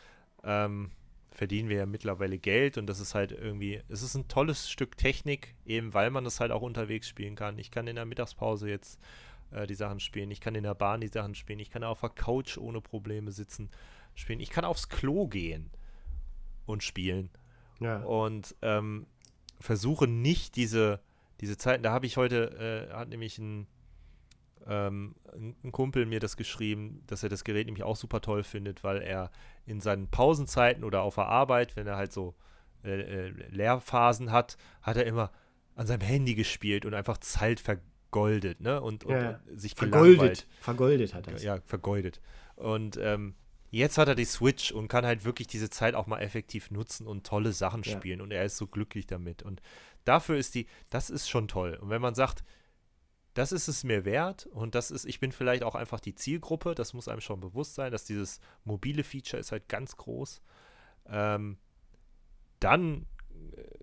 ähm, verdienen wir ja mittlerweile Geld und das ist halt irgendwie, es ist ein tolles Stück Technik, eben weil man das halt auch unterwegs spielen kann. Ich kann in der Mittagspause jetzt äh, die Sachen spielen, ich kann in der Bahn die Sachen spielen, ich kann auf der Couch ohne Probleme sitzen, spielen, ich kann aufs Klo gehen und spielen. Ja. Und ähm, versuche nicht diese, diese Zeiten, da habe ich heute, äh, hat nämlich ein, ähm, ein Kumpel mir das geschrieben, dass er das Gerät nämlich auch super toll findet, weil er in seinen Pausenzeiten oder auf der Arbeit, wenn er halt so äh, äh, Lehrphasen hat, hat er immer an seinem Handy gespielt und einfach Zeit vergoldet, ne? Und, und, ja. und sich vergoldet. Vergoldet hat er Ja, vergoldet. Und ähm, Jetzt hat er die Switch und kann halt wirklich diese Zeit auch mal effektiv nutzen und tolle Sachen ja. spielen und er ist so glücklich damit. Und dafür ist die, das ist schon toll. Und wenn man sagt, das ist es mir wert und das ist, ich bin vielleicht auch einfach die Zielgruppe, das muss einem schon bewusst sein, dass dieses mobile Feature ist halt ganz groß. Ähm, dann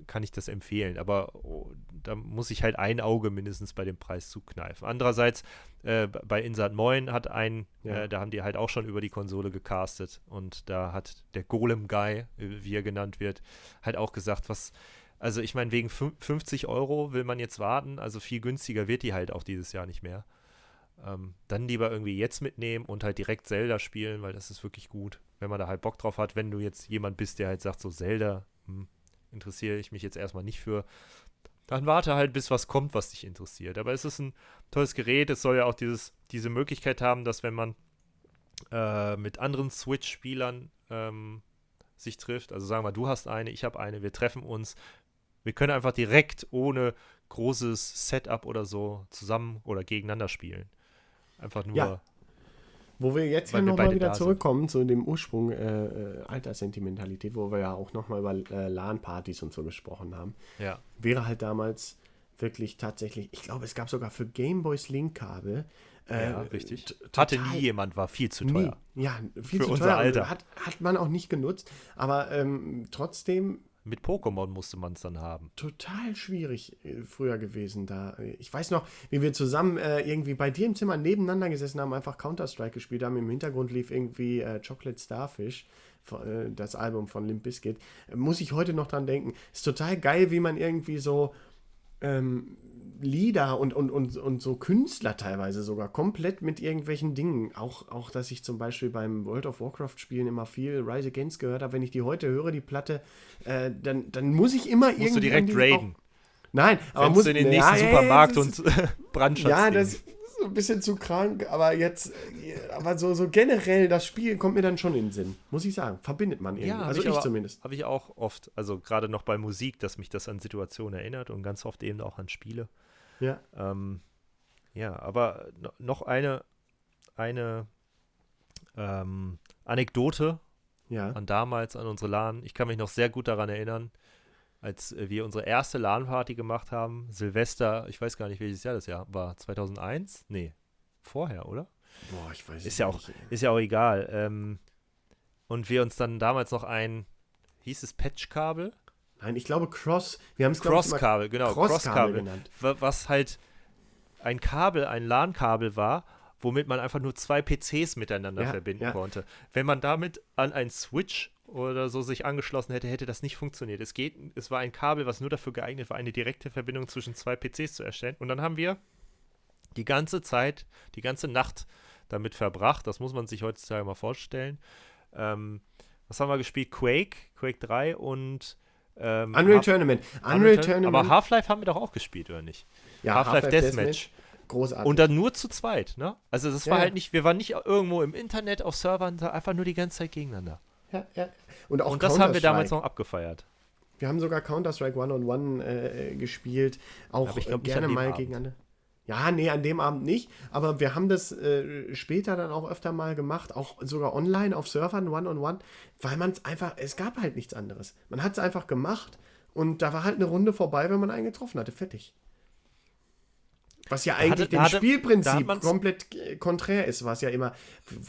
kann ich das empfehlen. Aber oh, da muss ich halt ein Auge mindestens bei dem Preis zukneifen. Andererseits, äh, bei Insert Moin hat ein, ja. äh, da haben die halt auch schon über die Konsole gecastet und da hat der Golem Guy, wie er genannt wird, halt auch gesagt, was. Also ich meine, wegen 50 Euro will man jetzt warten, also viel günstiger wird die halt auch dieses Jahr nicht mehr. Ähm, dann lieber irgendwie jetzt mitnehmen und halt direkt Zelda spielen, weil das ist wirklich gut, wenn man da halt Bock drauf hat. Wenn du jetzt jemand bist, der halt sagt, so Zelda, hm, interessiere ich mich jetzt erstmal nicht für, Dann warte halt, bis was kommt, was dich interessiert. Aber es ist ein tolles Gerät. Es soll ja auch dieses, diese Möglichkeit haben, dass wenn man äh, mit anderen Switch-Spielern ähm, sich trifft, also sagen wir, du hast eine, ich habe eine, wir treffen uns, wir können einfach direkt ohne großes Setup oder so zusammen oder gegeneinander spielen. Einfach nur. Ja. Wo wir jetzt ja nochmal wieder sind. zurückkommen zu dem Ursprung äh, äh, Alterssentimentalität, wo wir ja auch nochmal über äh, LAN-Partys und so gesprochen haben, Ja. wäre halt damals wirklich tatsächlich, ich glaube, es gab sogar für Gameboys Link-Kabel. äh, ja, richtig. Hatte nie jemand, war viel zu Nie. teuer. Ja, viel Für zu unser teuer. Alter. Hat, hat man auch nicht genutzt. Aber ähm, trotzdem Mit Pokémon musste man es dann haben. total schwierig äh, früher gewesen da. Ich weiß noch, wie wir zusammen äh, irgendwie bei dir im Zimmer nebeneinander gesessen haben, einfach Counter-Strike gespielt haben. Im Hintergrund lief irgendwie äh, Chocolate Starfish, äh, das Album von Limp Bizkit. Äh, muss ich heute noch dran denken. Ist total geil, wie man irgendwie so ähm, Lieder und, und, und, und so Künstler teilweise sogar komplett mit irgendwelchen Dingen. Auch, auch, dass ich zum Beispiel beim World of Warcraft Spielen immer viel Rise Against gehört habe. Wenn ich die heute höre, die Platte, äh, dann, dann muss ich immer irgendwie. Musst du direkt raiden. Nein, aber Rennst muss du in den ja, nächsten ja, Supermarkt ist- und Brandschatz. Ja, das ein bisschen zu krank, aber jetzt, aber so, so generell, das Spiel kommt mir dann schon in den Sinn, muss ich sagen. Verbindet man irgendwie. Ja, also ich, aber, zumindest. Habe ich auch oft, also gerade noch bei Musik, dass mich das an Situationen erinnert und ganz oft eben auch an Spiele. Ja. Ähm, ja, aber no- noch eine, eine ähm, Anekdote Ja. an damals, an unsere LAN. Ich kann mich noch sehr gut daran erinnern, als äh, wir unsere erste LAN-Party gemacht haben. Silvester, ich weiß gar nicht, welches Jahr das Jahr war. 2001? Nee, vorher, oder? Boah, ich weiß Ist ja auch, ist ja auch egal. Ähm, und wir uns dann damals noch ein, hieß es Patchkabel? Nein, ich glaube Cross. Wir haben es Crosskabel, genau, Crosskabel Crosskabel, genannt. wa- was halt ein Kabel, ein LAN-Kabel war, womit man einfach nur zwei PCs miteinander Ja, verbinden ja. konnte. Wenn man damit an einen Switch oder so sich angeschlossen hätte, hätte das nicht funktioniert. Es geht, es war ein Kabel, was nur dafür geeignet war, eine direkte Verbindung zwischen zwei PCs zu erstellen. Und dann haben wir die ganze Zeit, die ganze Nacht damit verbracht. Das muss man sich heutzutage mal vorstellen. Ähm, was haben wir gespielt? Quake, Quake 3 und ähm, Unreal Half- Tournament. Unreal Unreal Tournament. Aber Half-Life haben wir doch auch gespielt, oder nicht? ja, Half-Life Deathmatch. Großartig. Und dann nur zu zweit, ne? Also das war Ja, halt nicht, wir waren nicht irgendwo im Internet auf Servern, einfach nur die ganze Zeit gegeneinander. Ja, ja. Und auch Und das haben wir damals noch abgefeiert. Wir haben sogar Counter-Strike One-on-One äh, gespielt. Auch glaub äh, gerne mal Abend. gegeneinander. Ja, nee, an dem Abend nicht. Aber wir haben das äh, später dann auch öfter mal gemacht. Auch sogar online auf Servern, One-on-One. Weil man es einfach, es gab halt nichts anderes. Man hat es einfach gemacht. Und da war halt eine Runde vorbei, wenn man einen getroffen hatte. Fertig. Was ja eigentlich hatte- dem hatte- Spielprinzip komplett äh, konträr ist, was ja immer,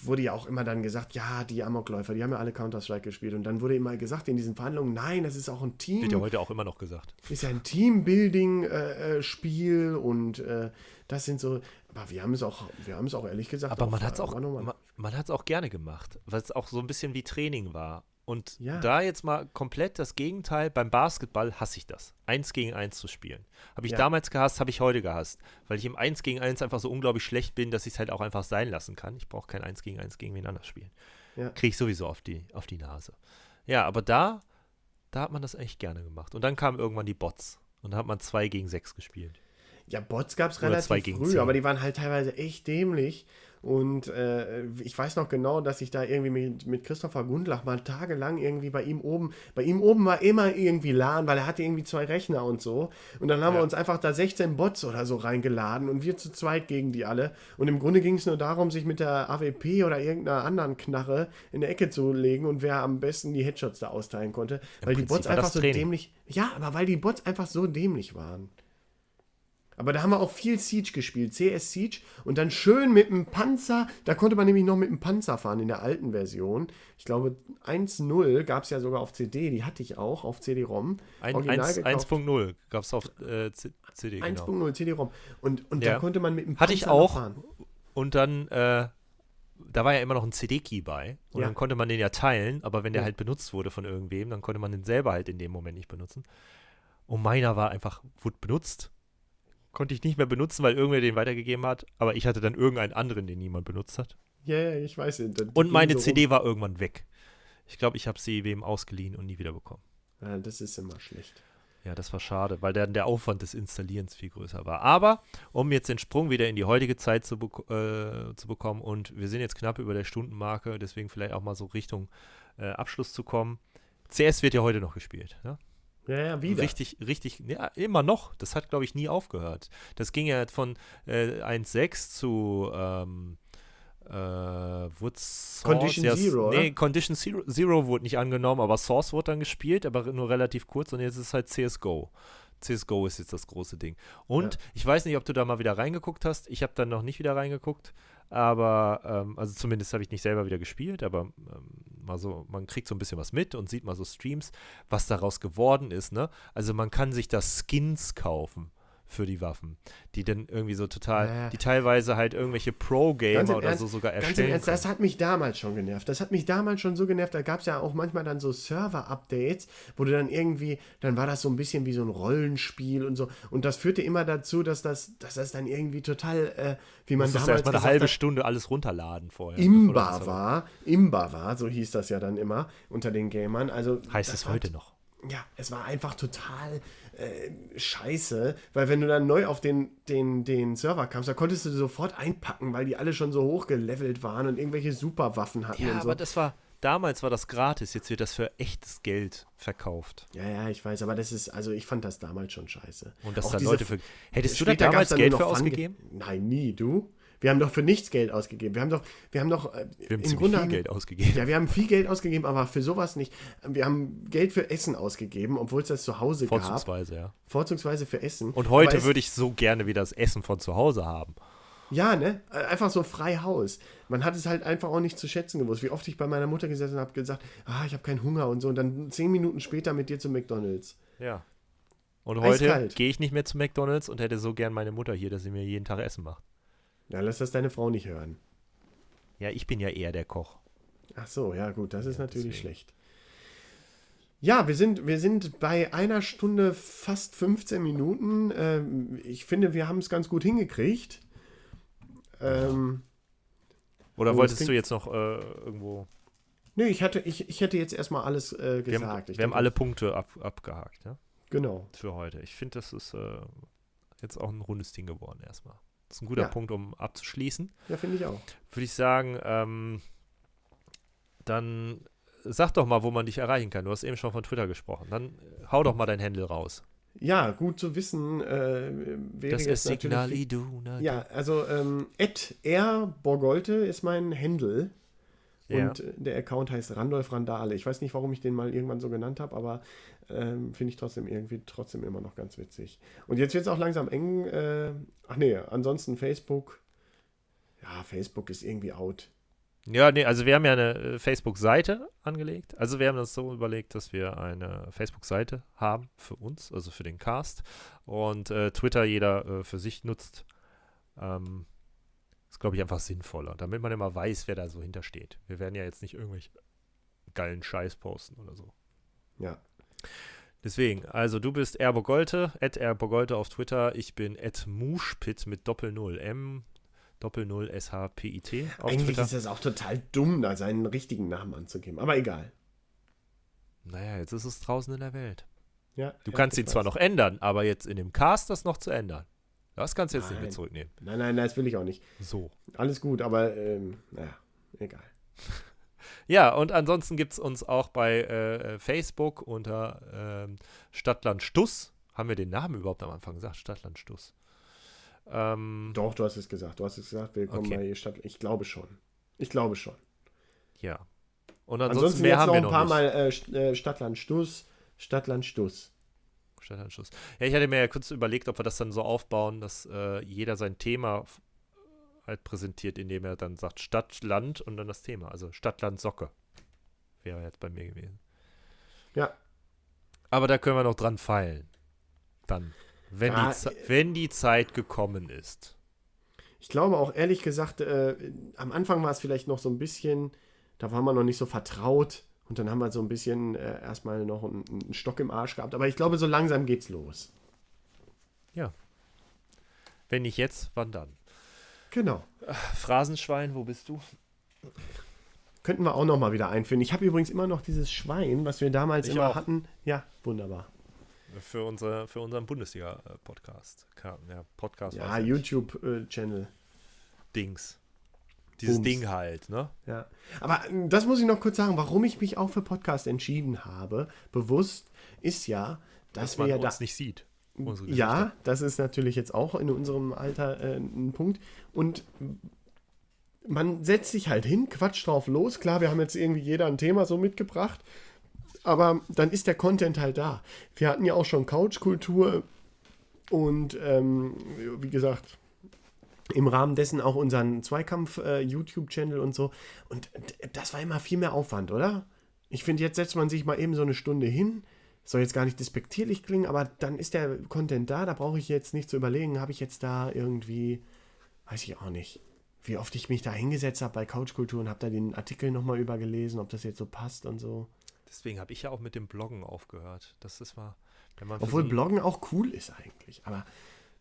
wurde ja auch immer dann gesagt, ja, die Amokläufer, die haben ja alle Counter-Strike gespielt. Und dann wurde immer gesagt in diesen Verhandlungen, nein, das ist auch ein Team Wird ja heute auch immer noch gesagt. ist ja ein Teambuilding-Spiel und äh, das sind so. Aber wir haben es auch, wir haben es auch ehrlich gesagt. Aber man hat es äh, auch, man, man hat's auch gerne gemacht, weil es auch so ein bisschen wie Training war. Und Ja. da jetzt mal komplett das Gegenteil, beim Basketball hasse ich das. Eins gegen eins zu spielen. Habe ich Ja. damals gehasst, habe ich heute gehasst. Weil ich im Eins gegen eins einfach so unglaublich schlecht bin, dass ich es halt auch einfach sein lassen kann. Ich brauche kein Eins gegen eins gegen wen anders spielen. Ja. Kriege ich sowieso auf die, auf die Nase. Ja, aber da, da hat man das echt gerne gemacht. Und dann kamen irgendwann die Bots. Und da hat man zwei gegen sechs gespielt. Ja, Bots gab es relativ gegen früh, aber die waren halt teilweise echt dämlich. Und äh, ich weiß noch genau, dass ich da irgendwie mit, mit Christopher Gundlach mal tagelang irgendwie bei ihm oben, bei ihm oben war immer irgendwie LAN, weil er hatte irgendwie zwei Rechner und so. Und dann haben Ja. wir uns einfach da 16 Bots oder so reingeladen und wir zu zweit gegen die alle. Und im Grunde ging es nur darum, sich mit der AWP oder irgendeiner anderen Knarre in der Ecke zu legen und wer am besten die Headshots da austeilen konnte. weil die Prinzip Bots war einfach so dämlich. Ja, aber weil die Bots einfach so dämlich waren. Aber da haben wir auch viel Siege gespielt, CS Siege. Und dann schön mit dem Panzer, da konnte man nämlich noch mit dem Panzer fahren in der alten Version. Ich glaube, 1.0 gab es ja sogar auf CD, die hatte ich auch auf CD-ROM. Ein, Original eins- gekauft. 1.0 gab es auf äh, CD, genau. 1.0 CD-ROM. Und, und Ja. da konnte man mit dem Hatte ich auch. fahren. Und dann, äh, da war ja immer noch ein CD-Key bei. Und Ja. dann konnte man den ja teilen, aber wenn der Ja. halt benutzt wurde von irgendwem, dann konnte man den selber halt in dem Moment nicht benutzen. Und meiner war einfach, wurde benutzt. Konnte ich nicht mehr benutzen, weil irgendwer den weitergegeben hat. Aber ich hatte dann irgendeinen anderen, den niemand benutzt hat. Ja, ja, ich weiß. die Und meine so. CD war irgendwann weg. Ich glaube, ich habe sie wem ausgeliehen und nie wieder bekommen. Ja, das ist immer schlecht. Ja, das war schade, weil dann der Aufwand des Installierens viel größer war. Aber um jetzt den Sprung wieder in die heutige Zeit zu, bek äh, zu bekommen und wir sind jetzt knapp über der Stundenmarke, deswegen vielleicht auch mal so Richtung äh, Abschluss zu kommen. CS wird ja heute noch gespielt. Ne? Ja, ja, wieder. Richtig, richtig, ja, immer noch. Das hat, glaube ich, nie aufgehört. Das ging ja von äh, 1.6 zu ähm, äh, wurde Source, Condition ja, Zero, Nee, oder? Condition Zero, Zero wurde nicht angenommen, aber Source wurde dann gespielt, aber nur relativ kurz und jetzt ist es halt CSGO. CSGO ist jetzt das große Ding. Und Ja. ich weiß nicht, ob du da mal wieder reingeguckt hast. Ich habe dann noch nicht wieder reingeguckt, aber ähm, also zumindest habe ich nicht selber wieder gespielt, aber ähm, mal so, man kriegt so ein bisschen was mit und sieht mal so Streams, was daraus geworden ist, ne? Also man kann sich da Skins kaufen für die Waffen, die dann irgendwie so total, Ja. die teilweise halt irgendwelche Pro-Gamer oder Ernst- so sogar erstellen. Ernst, das hat mich damals schon genervt. Das hat mich damals schon so genervt. Da gab es ja auch manchmal dann so Server-Updates, wo du dann irgendwie, dann war das so ein bisschen wie so ein Rollenspiel und so. Und das führte immer dazu, dass das, dass das dann irgendwie total, äh, wie man damals erstmal eine gesagt halbe Stunde alles runterladen vorher. Imba war, Imba war, so hieß das ja dann immer unter den Gamern. Also Heißt das es heute noch. Ja, es war einfach total äh, scheiße, weil wenn du dann neu auf den, den, den Server kamst, da konntest du sofort einpacken, weil die alle schon so hochgelevelt waren und irgendwelche Superwaffen hatten Ja, und so. aber das war, damals war das gratis, jetzt wird das für echtes Geld verkauft. ja, ja, ich weiß, aber das ist, also ich fand das damals schon scheiße. Und dass Auch da Leute für. Hättest du da damals Geld für ausgegeben? Nein, nie, du? Wir haben doch für nichts Geld ausgegeben. Wir haben doch, wir haben doch, äh, Wir haben im Grunde viel Geld ausgegeben. Ja, wir haben viel Geld ausgegeben, aber für sowas nicht. Wir haben Geld für Essen ausgegeben, obwohl es das zu Hause gab. Vorzugsweise, ja. Vorzugsweise für Essen. Und heute Aber würde ich so gerne wieder das Essen von zu Hause haben. Ja, ne? Einfach so frei Haus. Man hat es halt einfach auch nicht zu schätzen gewusst. Wie oft ich bei meiner Mutter gesessen habe, gesagt, ah, ich habe keinen Hunger und so. Und dann zehn Minuten später mit dir zu McDonalds. Ja. Und heute gehe ich nicht mehr zu McDonalds und hätte so gern meine Mutter hier, dass sie mir jeden Tag Essen macht. Ja, lass das deine Frau nicht hören. Ja, ich bin ja eher der Koch. Ach so, ja gut, das ist natürlich deswegen. schlecht. Ja, wir sind, wir sind bei einer Stunde fast 15 Minuten. Ähm, ich finde, wir haben es ganz gut hingekriegt. Ähm, Oder wolltest du jetzt noch äh, irgendwo. nö, ich, hatte, ich, ich hätte jetzt erstmal alles äh, Wir gesagt. haben, Ich wir haben alle Punkte ab, abgehakt, ja? Genau. Für heute. Ich finde, das ist äh, jetzt auch ein rundes Ding geworden erstmal. Das ist ein guter Ja. Punkt, um abzuschließen. Ja, finde ich auch. Würde ich sagen, ähm, dann sag doch mal, wo man dich erreichen kann. Du hast eben schon von Twitter gesprochen. Dann äh, hau doch mal dein Handle raus. Ja, gut zu wissen. Äh, wäre Das ist Signal Iduna. Ja, also ähm, @rborgolte ist mein Handle. Ja. Und äh, der Account heißt Randolph Randale. Ich weiß nicht, warum ich den mal irgendwann so genannt habe, aber ähm, finde ich trotzdem irgendwie trotzdem immer noch ganz witzig. Und jetzt wird es auch langsam eng. Äh, ach nee, ansonsten Facebook. Ja, Facebook ist irgendwie out. Ja, nee, also wir haben ja eine äh, Facebook-Seite angelegt. Also wir haben das so überlegt, dass wir eine Facebook-Seite haben für uns, also für den Cast. Und äh, Twitter jeder äh, für sich nutzt. Ähm, ist, glaube ich, einfach sinnvoller, damit man immer weiß, wer da so hintersteht. Wir werden ja jetzt nicht irgendwelche geilen Scheiß posten oder so. Ja. Deswegen, also du bist Erbogolte, at Erbogolte auf Twitter. Ich bin at Mushpit mit Doppel-Null. M Doppel-Null S-H-P-I-T auf Eigentlich Twitter. ist es auch total dumm, da seinen richtigen Namen anzugeben. Aber egal. Naja, jetzt ist es draußen in der Welt. Ja, Du kannst ihn zwar noch ändern, aber jetzt in dem Cast das noch zu ändern. Das kannst du jetzt nicht mehr Nein. zurücknehmen. Nein, nein, das will ich auch nicht. So. Alles gut, aber ähm, naja, egal. Ja, und ansonsten gibt es uns auch bei äh, Facebook unter ähm, Stadtland Stuss. Haben wir den Namen überhaupt am Anfang gesagt? Stadtland Stuss. Ähm, Doch, du hast es gesagt. Du hast es gesagt, willkommen Okay. bei Stadt. Ich glaube schon. Ich glaube schon. ja. Und ansonsten, Ansonsten, mehr jetzt haben noch wir ein noch paar nicht. Mal äh, äh, Stadtland Stuss. Stadtland Stuss. Stuss. Ja, ich hatte mir ja kurz überlegt, ob wir das dann so aufbauen, dass äh, jeder sein Thema halt präsentiert, indem er dann sagt Stadt, Land und dann das Thema. Also Stadt, Land, Socke. Wäre jetzt bei mir gewesen. Ja. Aber da können wir noch dran feilen. Dann. Wenn, Ja, die, Ze- wenn die Zeit gekommen ist. Ich glaube auch ehrlich gesagt, äh, am Anfang war es vielleicht noch so ein bisschen, da waren wir noch nicht so vertraut und dann haben wir so ein bisschen äh, erstmal noch einen, einen Stock im Arsch gehabt. Aber ich glaube, so langsam geht's los. Wenn nicht jetzt, wann dann? Genau. Phrasenschwein, wo bist du? Könnten wir auch noch mal wieder einfinden. Ich habe übrigens immer noch dieses Schwein, was wir damals Ich immer auch. hatten. Ja, wunderbar. Für, unsere, für unseren Bundesliga-Podcast. Ja, Podcast. Ja, YouTube-Channel. Dings. Dieses Bums. Ding halt, ne? Ja. Aber äh, das muss ich noch kurz sagen, warum ich mich auch für Podcast entschieden habe, bewusst, ist ja, dass, Dass wir man ja uns da. nicht sieht. Ja, das ist natürlich jetzt auch in unserem Alter äh, ein Punkt. Und man setzt sich halt hin, quatscht drauf los. Klar, wir haben jetzt irgendwie jeder ein Thema so mitgebracht. Aber dann ist der Content halt da. Wir hatten ja auch schon Couchkultur und ähm, wie gesagt, im Rahmen dessen auch unseren Zweikampf-YouTube-Channel und so. Und das war immer viel mehr Aufwand, oder? Ich finde, jetzt setzt man sich mal eben so eine Stunde hin. Soll jetzt gar nicht despektierlich klingen, aber dann ist der Content da. Da brauche ich jetzt nicht zu überlegen, habe ich jetzt da irgendwie, weiß ich auch nicht, wie oft ich mich da hingesetzt habe bei Couchkultur und habe da den Artikel nochmal übergelesen, ob das jetzt so passt und so. Deswegen habe ich ja auch mit dem Bloggen aufgehört. Das ist mal, wenn man für Obwohl so Bloggen auch cool ist eigentlich. Aber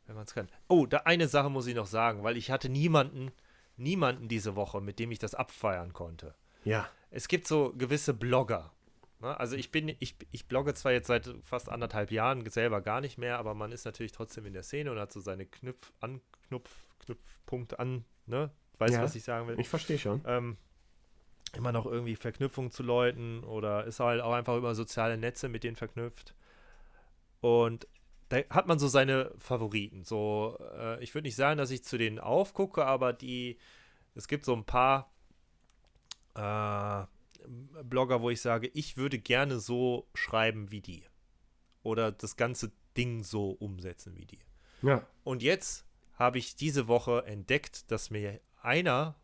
wenn man es kann. Oh, da eine Sache muss ich noch sagen, weil ich hatte niemanden, niemanden diese Woche, mit dem ich das abfeiern konnte. ja, Es gibt so gewisse Blogger. Ne? Also ich bin, ich, ich blogge zwar jetzt seit fast anderthalb Jahren selber gar nicht mehr, aber man ist natürlich trotzdem in der Szene und hat so seine Knüpf, Anknupf, Knüpfpunkte an, ne? Weißt du, Ja, was ich sagen will? ich verstehe schon. ähm, immer noch irgendwie Verknüpfung zu Leuten oder ist halt auch einfach über soziale Netze mit denen verknüpft. Und da hat man so seine Favoriten. So, äh, ich würde nicht sagen, dass ich zu denen aufgucke, aber die, es gibt so ein paar äh, Blogger, wo ich sage, ich würde gerne so schreiben wie die. Oder das ganze Ding so umsetzen wie die. Ja, Und jetzt habe ich diese Woche entdeckt, dass mir einer,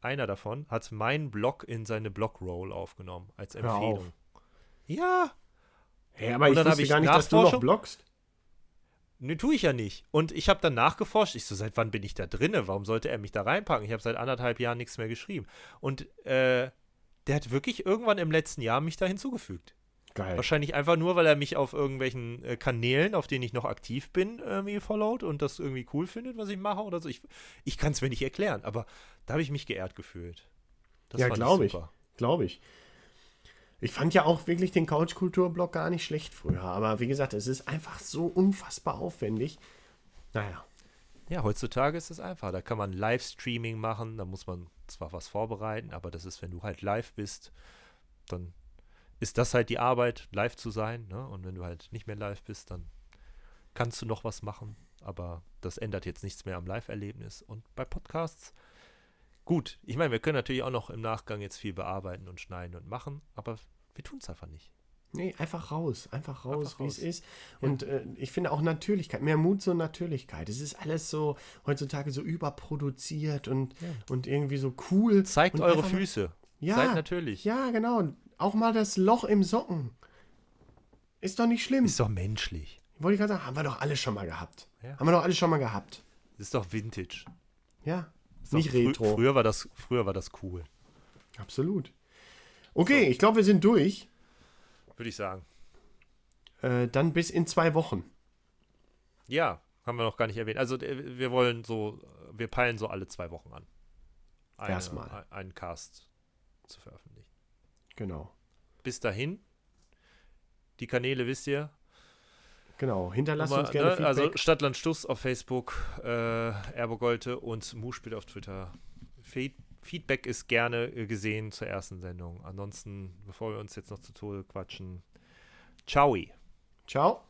einer davon, hat meinen Blog in seine Blogroll aufgenommen als auf. Empfehlung. Ja, hey, aber Und ich wusste ich gar nicht, dass du noch bloggst. Ne, tue ich ja nicht. Und ich habe dann nachgeforscht. Ich so, seit wann bin ich da drinne? Warum sollte er mich da reinpacken? Ich habe seit anderthalb Jahren nichts mehr geschrieben. Und äh, der hat wirklich irgendwann im letzten Jahr mich da hinzugefügt. Geil. Wahrscheinlich einfach nur, weil er mich auf irgendwelchen äh, Kanälen, auf denen ich noch aktiv bin, irgendwie followt und das irgendwie cool findet, was ich mache oder so. Ich, ich kann es mir nicht erklären, aber da habe ich mich geehrt gefühlt. Das Ja, glaube ich. Glaube ich. Ich fand ja auch wirklich den Couchkultur-Blog gar nicht schlecht früher. Aber wie gesagt, es ist einfach so unfassbar aufwendig. Naja. Ja, heutzutage ist es einfach. Da kann man Livestreaming machen, da muss man zwar was vorbereiten, aber das ist, wenn du halt live bist, dann ist das halt die Arbeit, live zu sein. Ne? Und wenn du halt nicht mehr live bist, dann kannst du noch was machen. Aber das ändert jetzt nichts mehr am Live-Erlebnis. Und bei Podcasts, gut, ich meine, wir können natürlich auch noch im Nachgang jetzt viel bearbeiten und schneiden und machen, aber wir tun es einfach nicht. Nee, einfach raus. Einfach raus, wie es ist. Und äh, ich finde auch Natürlichkeit. Mehr Mut zur Natürlichkeit. Es ist alles so heutzutage so überproduziert und, und irgendwie so cool. Zeigt und eure Füße. Ja, Seid natürlich. Ja, genau. Auch mal das Loch im Socken. Ist doch nicht schlimm. Ist doch menschlich. Wollte ich gerade sagen, haben wir doch alle schon mal gehabt. Ja. Haben wir doch alle schon mal gehabt. Ist doch Vintage. Ja. Ist Nicht frü- retro. Früher war das, früher war das cool, Absolut. Okay, ich glaube, wir sind durch. würde ich sagen. Äh, dann bis in zwei Wochen. Ja, haben wir noch gar nicht erwähnt. Also äh, wir wollen so, wir peilen so alle zwei Wochen an. Eine, Erstmal. ein- Einen Cast zu veröffentlichen. Genau. Bis dahin, die Kanäle wisst ihr. Genau. Hinterlasst Nummer, uns gerne ne? Feedback. Also Stadtland Stuss auf Facebook, äh, Erbogolte und Muspiel auf Twitter. Fe Feedback ist gerne gesehen zur ersten Sendung. Ansonsten, bevor wir uns jetzt noch zu Tode quatschen, ciao. Ciao.